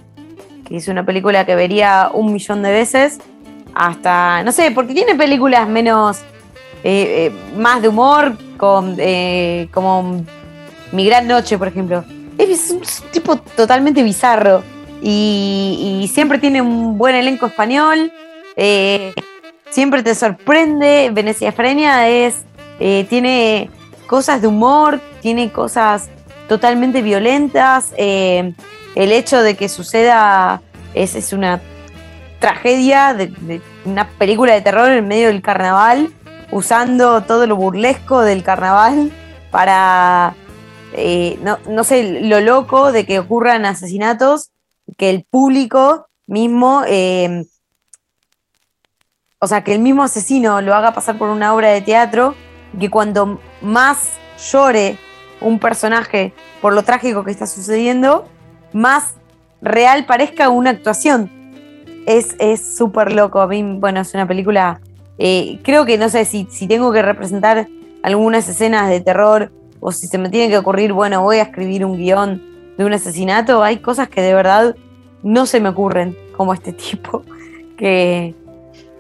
que es una película que vería un millón de veces, hasta, no sé, porque tiene películas menos, eh, más de humor, con, como Mi Gran Noche, por ejemplo. Es un tipo totalmente bizarro y, siempre tiene un buen elenco español, eh, siempre te sorprende. Venecia Frenia es, eh, tiene cosas de humor, tiene cosas totalmente violentas. Eh, el hecho de que suceda es, es una tragedia de, una película de terror en medio del carnaval, usando todo lo burlesco del carnaval para, no, no sé, lo loco de que ocurran asesinatos que el público mismo, eh, o sea, que el mismo asesino lo haga pasar por una obra de teatro, que cuando más llore un personaje por lo trágico que está sucediendo, más real parezca una actuación. Es súper loco. A mí, bueno, es una película. Eh, creo que no sé si, si tengo que representar algunas escenas de terror o si se me tiene que ocurrir, bueno, voy a escribir un guion de un asesinato, hay cosas que de verdad no se me ocurren como este *laughs* tipo, que,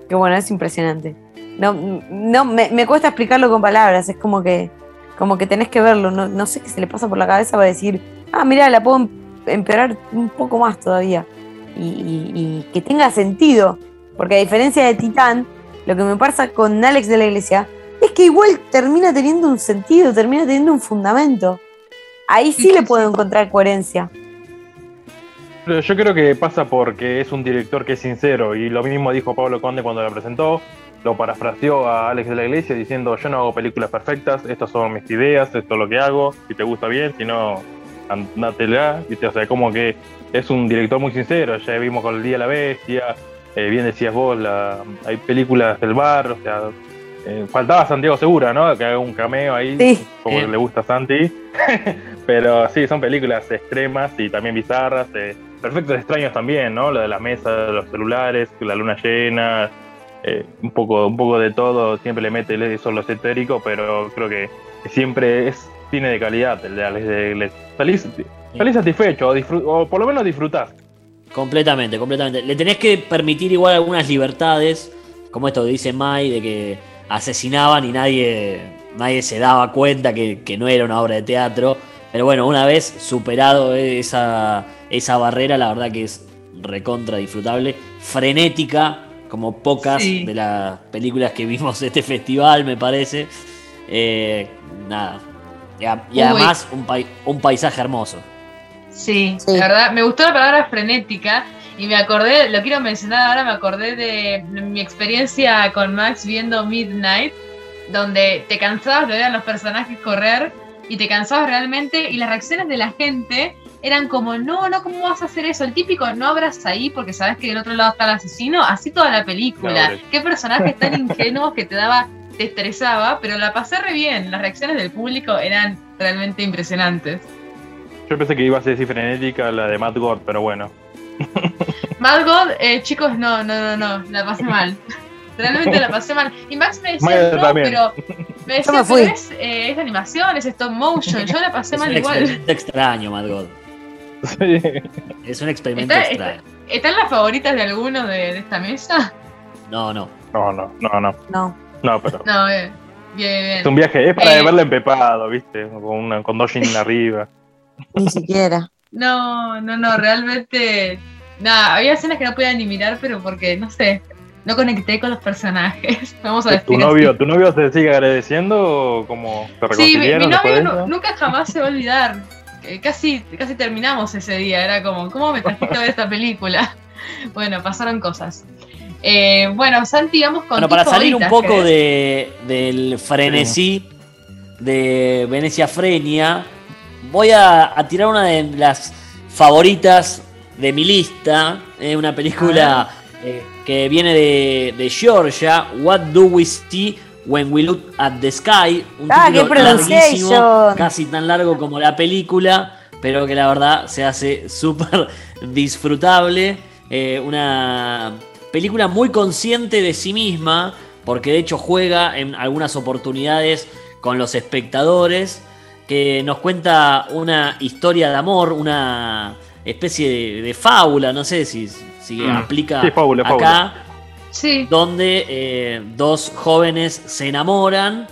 bueno, es impresionante. No, no me, cuesta explicarlo con palabras, es como que, como que tenés que verlo, no, sé qué se le pasa por la cabeza para decir, ah, mira, la puedo empeorar un poco más todavía y, que tenga sentido, porque a diferencia de Titán, lo que me pasa con Alex de la Iglesia es que igual termina teniendo un sentido, termina teniendo un fundamento. ahí sí, le puedo encontrar coherencia. Yo creo que pasa porque es un director que es sincero y lo mismo dijo Pablo Conde cuando la presentó. Lo parafraseó a Alex de la Iglesia diciendo: Yo no hago películas perfectas, estas son mis ideas, esto es lo que hago. Si te gusta bien, si no, andátela. ¿viste? O sea, como que es un director muy sincero. Ya vimos con El Día de la Bestia, eh, bien decías vos, la, hay películas del bar, o sea. eh, faltaba Santiago Segura, ¿no? Que haga un cameo ahí, Sí. como que le gusta a Santi. *laughs* Pero sí, son películas extremas y también bizarras. eh, perfectos extraños también, ¿no? Lo de la mesa, los celulares, la luna llena, eh, un, poco, un poco de todo. Siempre le mete eso lo esotérico, pero creo que, siempre es cine de calidad el de Alex de. Salís, salís satisfecho, o, disfrut- o por lo menos disfrutás. Completamente, completamente. Le tenés que permitir igual algunas libertades, como esto que dice Mai, de que asesinaban y nadie, nadie se daba cuenta que, que no era una obra de teatro. Pero bueno, una vez superado esa, esa barrera, la verdad que es recontra disfrutable, frenética, como pocas Sí. de las películas que vimos este festival, me parece. Eh, nada. Y, a- y Uy. además un, pai- un paisaje hermoso. Sí, Sí. la verdad, me gustó la palabra frenética y me acordé, lo quiero mencionar ahora, me acordé de mi experiencia con Max viendo Midnight, donde te cansabas de ver a los personajes correr y te cansabas realmente y las reacciones de la gente eran como, no, no, ¿cómo vas a hacer eso? El típico, no abras ahí porque sabes que del otro lado está el asesino, así toda la película. Qué personajes tan ingenuos que te daba, te estresaba, pero la pasé re bien, las reacciones del público eran realmente impresionantes. Yo pensé que ibas a decir frenética la de Matt God, pero bueno. *laughs* Mad God, eh, chicos, no, no, no, no, la pasé *laughs* mal. Realmente la pasé mal. Y Max me decía, Maya no, también. pero me decía, me pero es, eh, es animación, es stop motion. Yo la pasé Es mal un igual. experimento extraño, Mad God. Sí. Es un experimento Está- extraño. ¿Están las favoritas de alguno de, de esta mesa? No, no. No, no, no, no. No. No, pero. No, bien, bien, Es un bien. viaje, es para Eh. verla empepado, ¿viste? Con, una, con dos jeans arriba. Ni siquiera. No, no, no, realmente. Nada, había escenas que no podía ni mirar, pero porque, no sé, no conecté con los personajes. *laughs* Vamos a decir. ¿Tu así. novio, ¿Tu novio te sigue agradeciendo o como se Sí, mi, novio nunca jamás se va a olvidar. Eh, Casi, casi terminamos ese día. Era como, ¿cómo me trajiste a ver esta película? *laughs* Bueno, pasaron cosas. Eh, bueno, Santi, vamos con. Bueno, para salir un poco de, del frenesí de Venecia Frenia, voy a, a tirar una de las favoritas de mi lista. eh, una película eh, que viene de, de Georgia, What Do We See When We Look at the Sky. Un Ah, título larguísimo, casi tan largo como la película, pero que la verdad se hace *laughs* súper disfrutable. Eh, una película muy consciente de sí misma, porque de hecho juega en algunas oportunidades con los espectadores, que nos cuenta una historia de amor, una especie de, de fábula, no sé si, si Mm. aplica Sí, fábula, acá fábula. Donde eh, dos jóvenes se enamoran,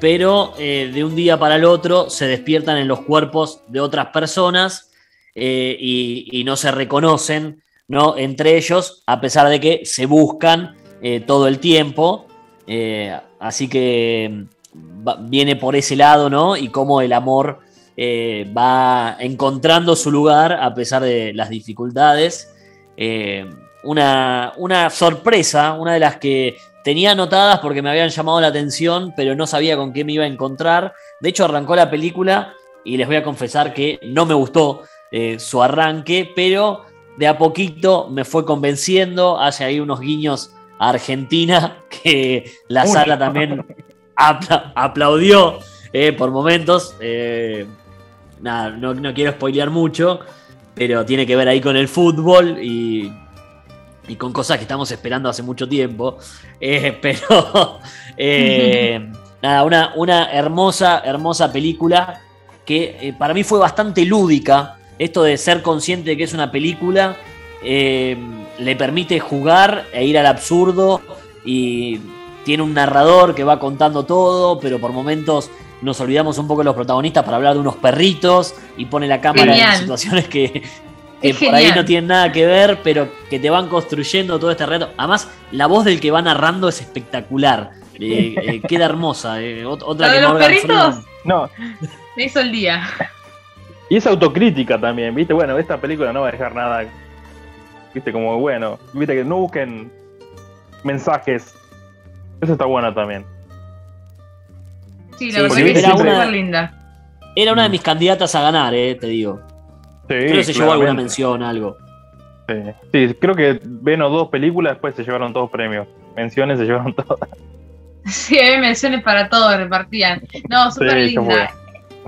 pero eh, de un día para el otro se despiertan en los cuerpos de otras personas eh, y, no se reconocen ¿no? entre ellos, a pesar de que se buscan todo el tiempo. Así que mm, viene por ese lado, ¿no? Y cómo el amor va encontrando su lugar a pesar de las dificultades. Una, una sorpresa, una de las que tenía anotadas porque me habían llamado la atención, pero no sabía con qué me iba a encontrar. De hecho, arrancó la película y les voy a confesar que no me gustó eh, su arranque, pero de a poquito me fue convenciendo. Hace ahí unos guiños a Argentina *laughs* que la Uy. sala también apla- aplaudió eh, por momentos. Eh, nada, no, no quiero spoilear mucho, pero tiene que ver ahí con el fútbol y, y con cosas que estamos esperando hace mucho tiempo. Eh, *laughs* pero eh, *laughs* nada, una, una hermosa, hermosa película que eh, para mí fue bastante lúdica. Esto de ser consciente de que es una película le permite jugar e ir al absurdo y tiene un narrador que va contando todo, pero por momentos nos olvidamos un poco de los protagonistas para hablar de unos perritos y pone la cámara Genial. en situaciones que, que Es por ahí no tienen nada que ver, pero que te van construyendo todo este reto. Además, la voz del que va narrando es espectacular. Eh, eh, *laughs* queda hermosa. eh, ot- otra ¿Lo que de los perritos? Freeman. No, Me hizo el día. Y es autocrítica también, ¿viste? Bueno, esta película no va a dejar nada. ¿Viste? Como bueno, ¿viste? Que no busquen mensajes. Eso está bueno también. Sí, la Sí, verdad sí, que una- súper linda. Era una de mis candidatas a ganar, eh, te digo. Sí, Creo que se llevó alguna mención, algo. Sí. Sí, creo que ven o dos películas, después se llevaron todos premios. Menciones se llevaron todas. *laughs* Sí, hay menciones para todo repartían. No, súper Sí, linda.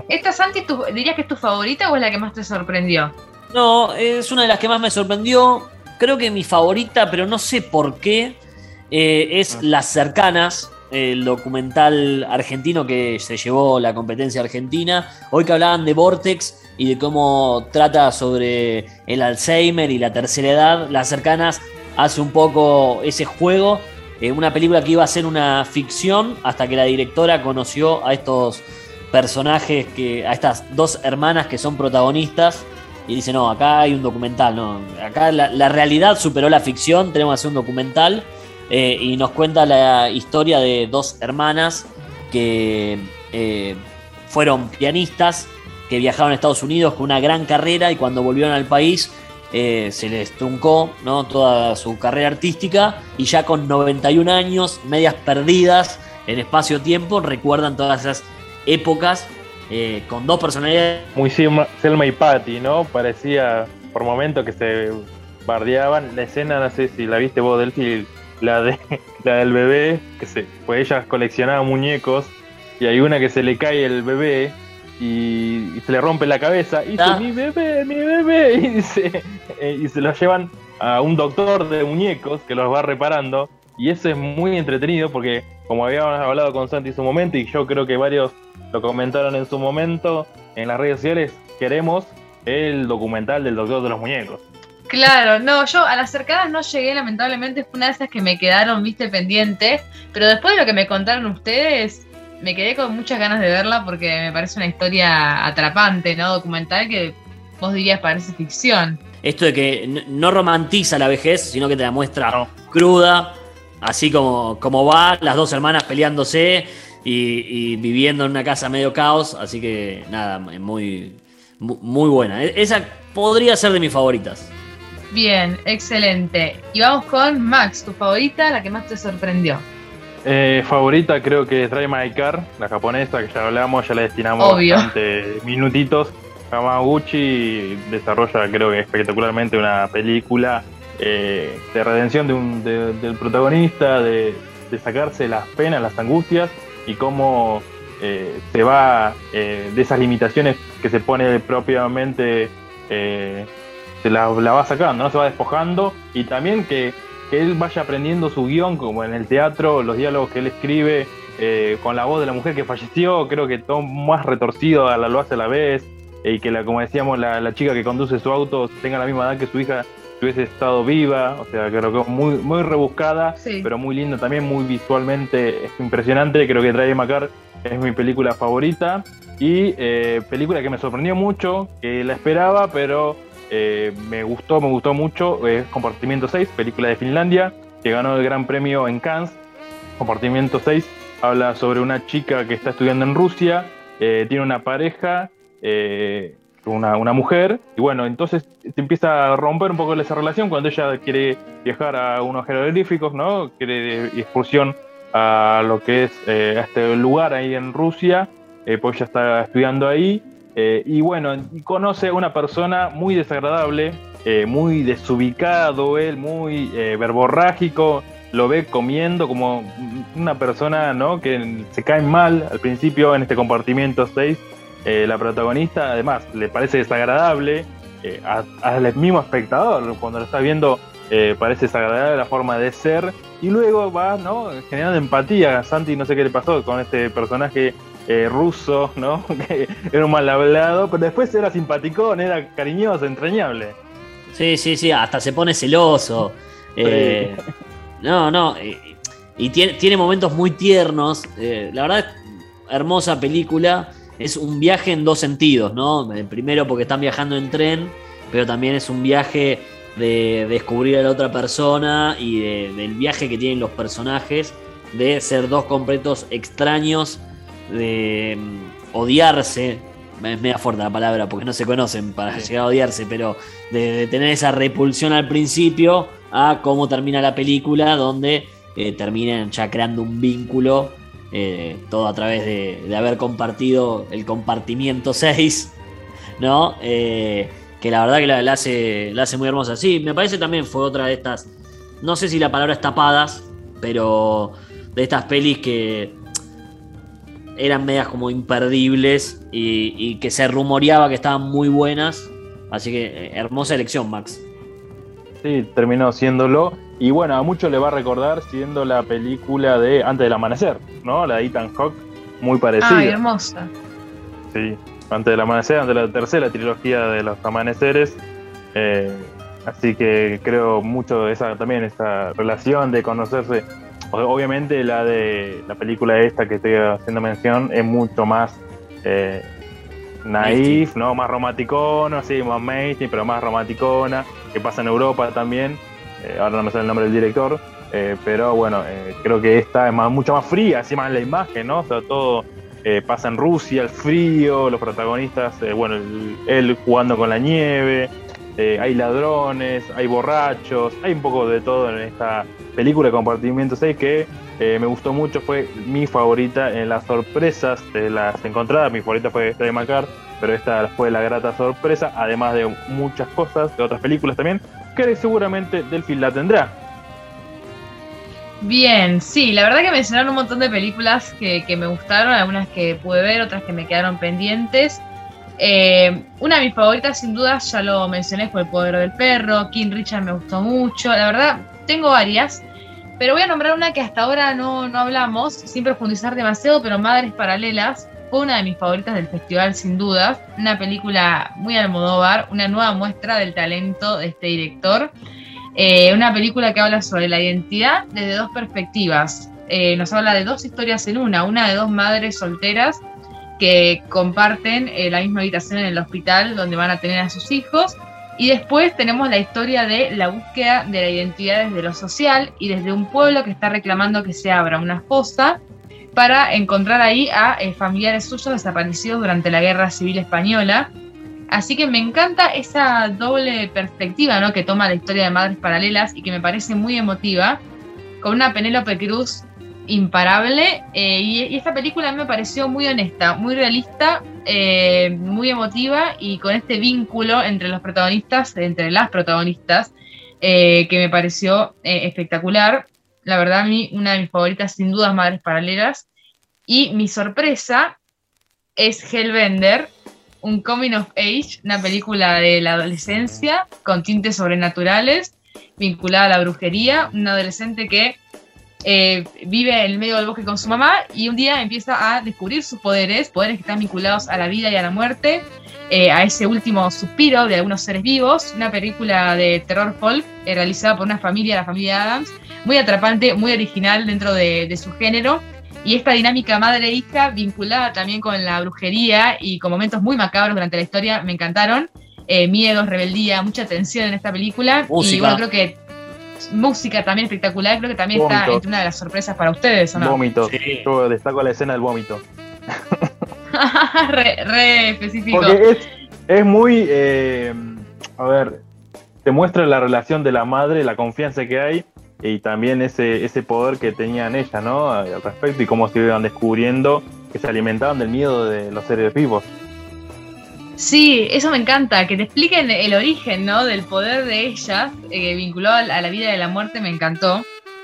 ¿Esta Santi tu- dirías que es tu favorita o es la que más te sorprendió? No, es una de las que más me sorprendió. Creo que mi favorita, pero no sé por qué, eh, es Ah. Las Cercanas, el documental argentino que se llevó la competencia argentina. Hoy que hablaban de Vortex y de cómo trata sobre el Alzheimer y la tercera edad, Las Cercanas hace un poco ese juego. eh, una película que iba a ser una ficción hasta que la directora conoció a estos personajes, que, a estas dos hermanas que son protagonistas y dice, no, acá hay un documental, no, acá la, realidad superó la ficción, tenemos que hacer un documental eh, y nos cuenta la historia de dos hermanas que eh, fueron pianistas, que viajaron a Estados Unidos con una gran carrera y cuando volvieron al país eh, se les truncó ¿no? toda su carrera artística y ya con 91 años, medias perdidas en espacio-tiempo, recuerdan todas esas épocas eh, con dos personalidades Muy Selma, Selma y Patty, ¿no? Parecía por momentos que se bardeaban. La escena, no sé si la viste vos, Delphi, la, de, *laughs* la del bebé, que se, pues ellas coleccionaban muñecos y hay una que se le cae el bebé y, y se le rompe la cabeza y dice, Ah. mi bebé, mi bebé, *laughs* y se, eh, y se lo llevan a un doctor de muñecos que los va reparando y eso es muy entretenido porque como habíamos hablado con Santi en su momento y yo creo que varios lo comentaron en su momento en las redes sociales, queremos el documental del doctor de los muñecos. Claro, no, yo a las cercanas no llegué, lamentablemente fue una de esas que me quedaron, viste, pendiente, pero después de lo que me contaron ustedes, me quedé con muchas ganas de verla porque me parece una historia atrapante, ¿no? Documental que vos dirías parece ficción. Esto de que no romantiza la vejez, sino que te la muestra No. cruda, así como, como va, las dos hermanas peleándose y, y viviendo en una casa medio caos, así que nada, muy, mu- muy buena. E- Esa podría ser de mis favoritas. Bien, excelente. Y vamos con Max, tu favorita, la que más te sorprendió. Eh, favorita creo que es Drive My Car, la japonesa que ya hablamos, ya le destinamos Obvio. bastante minutitos. Hamaguchi desarrolla creo que espectacularmente una película eh, de redención de un, de- del protagonista, de, de sacarse las penas, las angustias y cómo eh, se va eh, de esas limitaciones que se pone propiamente, eh, se la, la va sacando, ¿no? se va despojando y también que, que él vaya aprendiendo su guion, como en el teatro, los diálogos que él escribe eh, con la voz de la mujer que falleció, creo que todo más retorcido a la, lo hace a la vez, eh, y que la, como decíamos, la, la chica que conduce su auto tenga la misma edad que su hija si hubiese estado viva, o sea, creo que muy, muy rebuscada, Sí. pero muy linda también, muy visualmente es impresionante, creo que Drive Macar es mi película favorita y eh, película que me sorprendió mucho, que la esperaba, pero eh, me gustó, me gustó mucho, es Compartimiento 6, película de Finlandia, que ganó el Gran Premio en Cannes. Compartimiento 6 habla sobre una chica que está estudiando en Rusia, eh, tiene una pareja, eh, una, una mujer, y bueno, entonces se empieza a romper un poco esa relación cuando ella quiere viajar a unos jeroglíficos, ¿no? Quiere excursión a lo que es eh, este lugar ahí en Rusia, eh, pues ella está estudiando ahí, eh, y bueno, conoce a una persona muy desagradable, eh, muy desubicado él, muy eh, verborrágico, lo ve comiendo como una persona ¿no? que se cae mal al principio en este compartimiento 6. eh, la protagonista además le parece desagradable al mismo espectador, cuando lo está viendo parece desagradable la forma de ser y luego va ¿no? generando empatía. Santi no sé qué le pasó con este personaje eh, ruso, ¿no? *laughs* que era un mal hablado, pero después era simpaticón, era cariñoso, entrañable. Sí, sí, sí, hasta se pone celoso. Eh, no, no, eh, y tiene, tiene momentos muy tiernos. eh, la verdad, hermosa película. Es un viaje en dos sentidos, ¿no? El primero porque están viajando en tren, pero también es un viaje de descubrir a la otra persona y de- del viaje que tienen los personajes de ser dos completos extraños, de mm, odiarse es media fuerte la palabra porque no se conocen para llegar a odiarse, pero de, tener esa repulsión al principio a cómo termina la película, donde eh, terminan ya creando un vínculo, eh, todo a través de, haber compartido el compartimiento *laughs* 6, ¿no? Eh, que la verdad que la, hace, la hace muy hermosa. Sí, me parece también fue otra de estas, no sé si la palabra es tapadas, pero de estas pelis que eran medias como imperdibles y, que se rumoreaba que estaban muy buenas. Así que eh, hermosa elección, Max. Sí, terminó siéndolo. Y bueno, a muchos le va a recordar siendo la película de Antes del Amanecer, ¿no? La de Ethan Hawke, muy parecida. Ay, hermosa. Sí, Antes del Amanecer, antes de la tercera trilogía de los amaneceres. Eh, así que creo mucho de esa también, esa relación de conocerse Obviamente la de la película esta que estoy haciendo mención es mucho más eh, naif, ¿no? Más romanticona, sí, más mainstream, pero más romanticona, que pasa en Europa también. Eh, ahora no me sale el nombre del director, eh, pero bueno, eh, creo que esta es más, mucho más fría, así más en la imagen, ¿no? O sea, todo pasa en Rusia, el frío, los protagonistas, bueno, él jugando con la nieve, hay ladrones, hay borrachos, hay un poco de todo en esta película compartimiento 6 que eh, me gustó mucho, fue mi favorita en las sorpresas de las encontradas. Mi favorita fue Stray Macar, pero esta fue la grata sorpresa, además de muchas cosas, de otras películas también, que seguramente Delphi la tendrá. Bien, sí, la verdad que mencionaron un montón de películas que, me gustaron, algunas que pude ver, otras que me quedaron pendientes. Eh, una de mis favoritas, sin duda, ya lo mencioné, fue El Poder del Perro. King Richard me gustó mucho. La verdad, tengo varias. Pero voy a nombrar una que hasta ahora no, no hablamos, sin profundizar demasiado, pero Madres Paralelas fue una de mis favoritas del festival, sin duda. Una película muy almodóvar, una nueva muestra del talento de este director. Eh, una película que habla sobre la identidad desde dos perspectivas. Eh, nos habla de dos historias en una, una de dos madres solteras que comparten eh, la misma habitación en el hospital donde van a tener a sus hijos y después tenemos la historia de la búsqueda de la identidad desde lo social y desde un pueblo que está reclamando que se abra una fosa para encontrar ahí a eh, familiares suyos desaparecidos durante la Guerra Civil Española. Así que me encanta esa doble perspectiva ¿no? que toma la historia de Madres Paralelas y que me parece muy emotiva, con una Penélope Cruz imparable. Eh, y, esta película me pareció muy honesta, muy realista, eh, muy emotiva y con este vínculo entre los protagonistas, entre las protagonistas, eh, que me pareció espectacular. La verdad, a mí, una de mis favoritas, sin dudas, Madres Paralelas. Y mi sorpresa es Hellbender, un coming of age, una película de la adolescencia con tintes sobrenaturales, vinculada a la brujería, un adolescente que eh, vive en el medio del bosque con su mamá y un día empieza a descubrir sus poderes, poderes que están vinculados a la vida y a la muerte, eh, a ese último suspiro de algunos seres vivos, una película de terror folk eh, realizada por una familia, la familia Adams, muy atrapante, muy original dentro de, de su género. Y esta dinámica madre-hija vinculada también con la brujería y con momentos muy macabros durante la historia me encantaron. miedos, rebeldía, mucha tensión en esta película. Y bueno, creo que música también espectacular, creo que también está entre una de las sorpresas para ustedes, ¿o no? Vómito. Yo destaco la escena del vómito. *laughs* re, específico. Porque es, muy. Eh, a ver, te muestra la relación de la madre, la confianza que hay y también ese, ese poder que tenían ella, ¿no? Al respecto y cómo se iban descubriendo que se alimentaban del miedo de los seres vivos. Sí, eso me encanta, que te expliquen el origen ¿no? del poder de ellas, eh, vinculado a la vida y a la muerte, me encantó.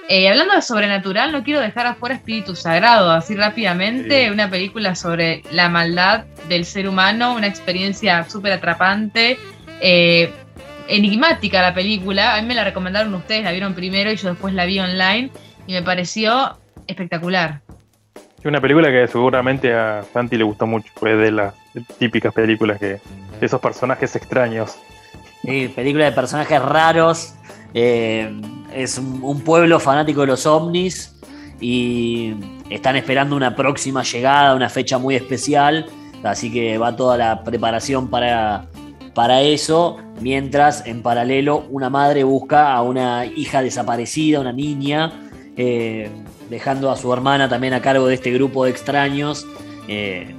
Eh, hablando de sobrenatural, no quiero dejar afuera Espíritu Sagrado, así rápidamente, una película sobre la maldad del ser humano, una experiencia súper atrapante, eh, enigmática la película, a mí me la recomendaron ustedes, la vieron primero y yo después la vi online y me pareció espectacular. Es una película que seguramente a Santi le gustó mucho, fue de las típicas películas que esos personajes extraños. Sí, película de personajes raros. Eh, es un, pueblo fanático de los ovnis y están esperando una próxima llegada, una fecha muy especial. Así que va toda la preparación para, para eso. Mientras en paralelo una madre busca a una hija desaparecida, una niña. Eh, dejando a su hermana también a cargo de este grupo de extraños, eh,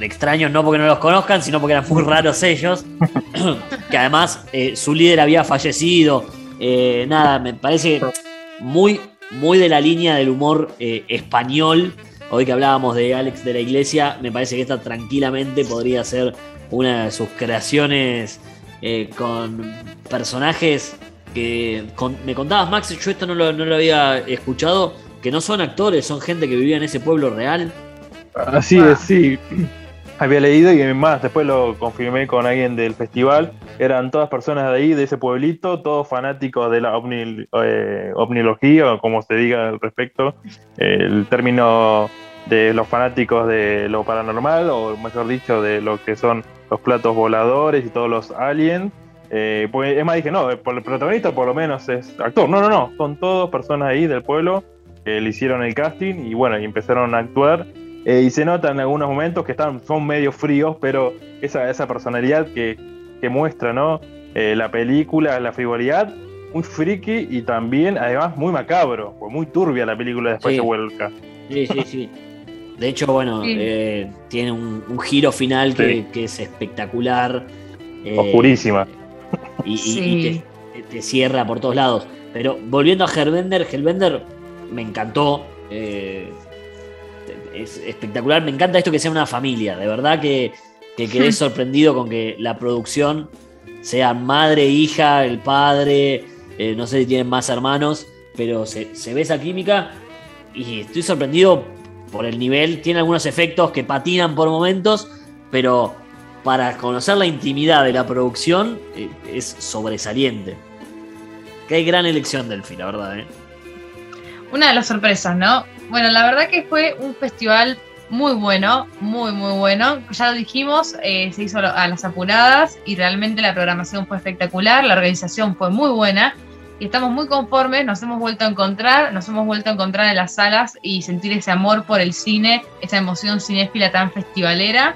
extraños no porque no los conozcan, sino porque eran muy raros ellos. *laughs* que además eh, su líder había fallecido. Eh, nada, me parece muy, muy de la línea del humor eh, español. Hoy que hablábamos de Alex de la Iglesia, me parece que esta tranquilamente podría ser una de sus creaciones con personajes que me contabas, Max, yo esto no lo, no lo había escuchado, que no son actores, son gente que vivía en ese pueblo real. Así es, sí. Había leído y más, después lo confirmé con alguien del festival. Eran todas personas de ahí, de ese pueblito, todos fanáticos de la ovni, eh, o como se diga al respecto. el término de los fanáticos de lo paranormal, o mejor dicho, de lo que son los platos voladores y todos los aliens. Eh, pues, es más, dije, no, el protagonista por lo menos es actor. No, no, no, son todos personas ahí del pueblo que le hicieron el casting y bueno, y empezaron a actuar. Eh, y se nota en algunos momentos que están, son medio fríos, pero esa, esa personalidad que, muestra ¿no? Eh, la película, la frivolidad, muy friki y también, además, muy macabro, muy turbia la película después de vuelca. Sí, sí, sí. De hecho, bueno, tiene un, giro final que, es espectacular. Oscurísima y, te, cierra por todos lados. Pero volviendo a Hellbender, Hellbender me encantó. Es espectacular. Me encanta esto que sea una familia. De verdad que, quedé *laughs* sorprendido con que la producción sea madre, hija, el padre. Eh, no sé si tienen más hermanos, pero se, se ve esa química. Y estoy sorprendido por el nivel. Tiene algunos efectos que patinan por momentos, pero para conocer la intimidad de la producción eh, es sobresaliente. Que hay gran elección del la verdad. ¿eh? Una de las sorpresas, ¿no? Bueno, la verdad que fue un festival muy bueno, muy, muy bueno. Ya lo dijimos, eh, se hizo a las apuradas y realmente la programación fue espectacular, la organización fue muy buena y estamos muy conformes, nos hemos vuelto a encontrar, nos hemos vuelto a encontrar en las salas y sentir ese amor por el cine, esa emoción cinéfila tan festivalera.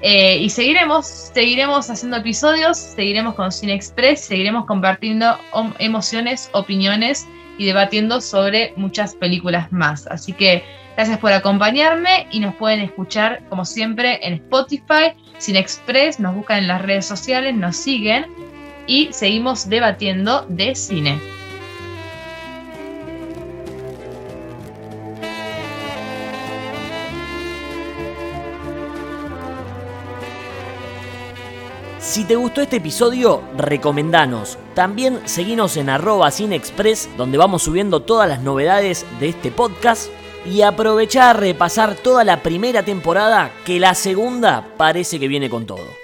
Eh, y seguiremos, seguiremos haciendo episodios, seguiremos con Cine Express, seguiremos compartiendo emociones, opiniones y debatiendo sobre muchas películas más. Así que gracias por acompañarme y nos pueden escuchar como siempre en Spotify, Cine Express, nos buscan en las redes sociales, nos siguen y seguimos debatiendo de cine. Si te gustó este episodio, recomendanos. También seguinos en arroba cinexpress, donde vamos subiendo todas las novedades de este podcast. Y aprovechar a repasar toda la primera temporada, que la segunda parece que viene con todo.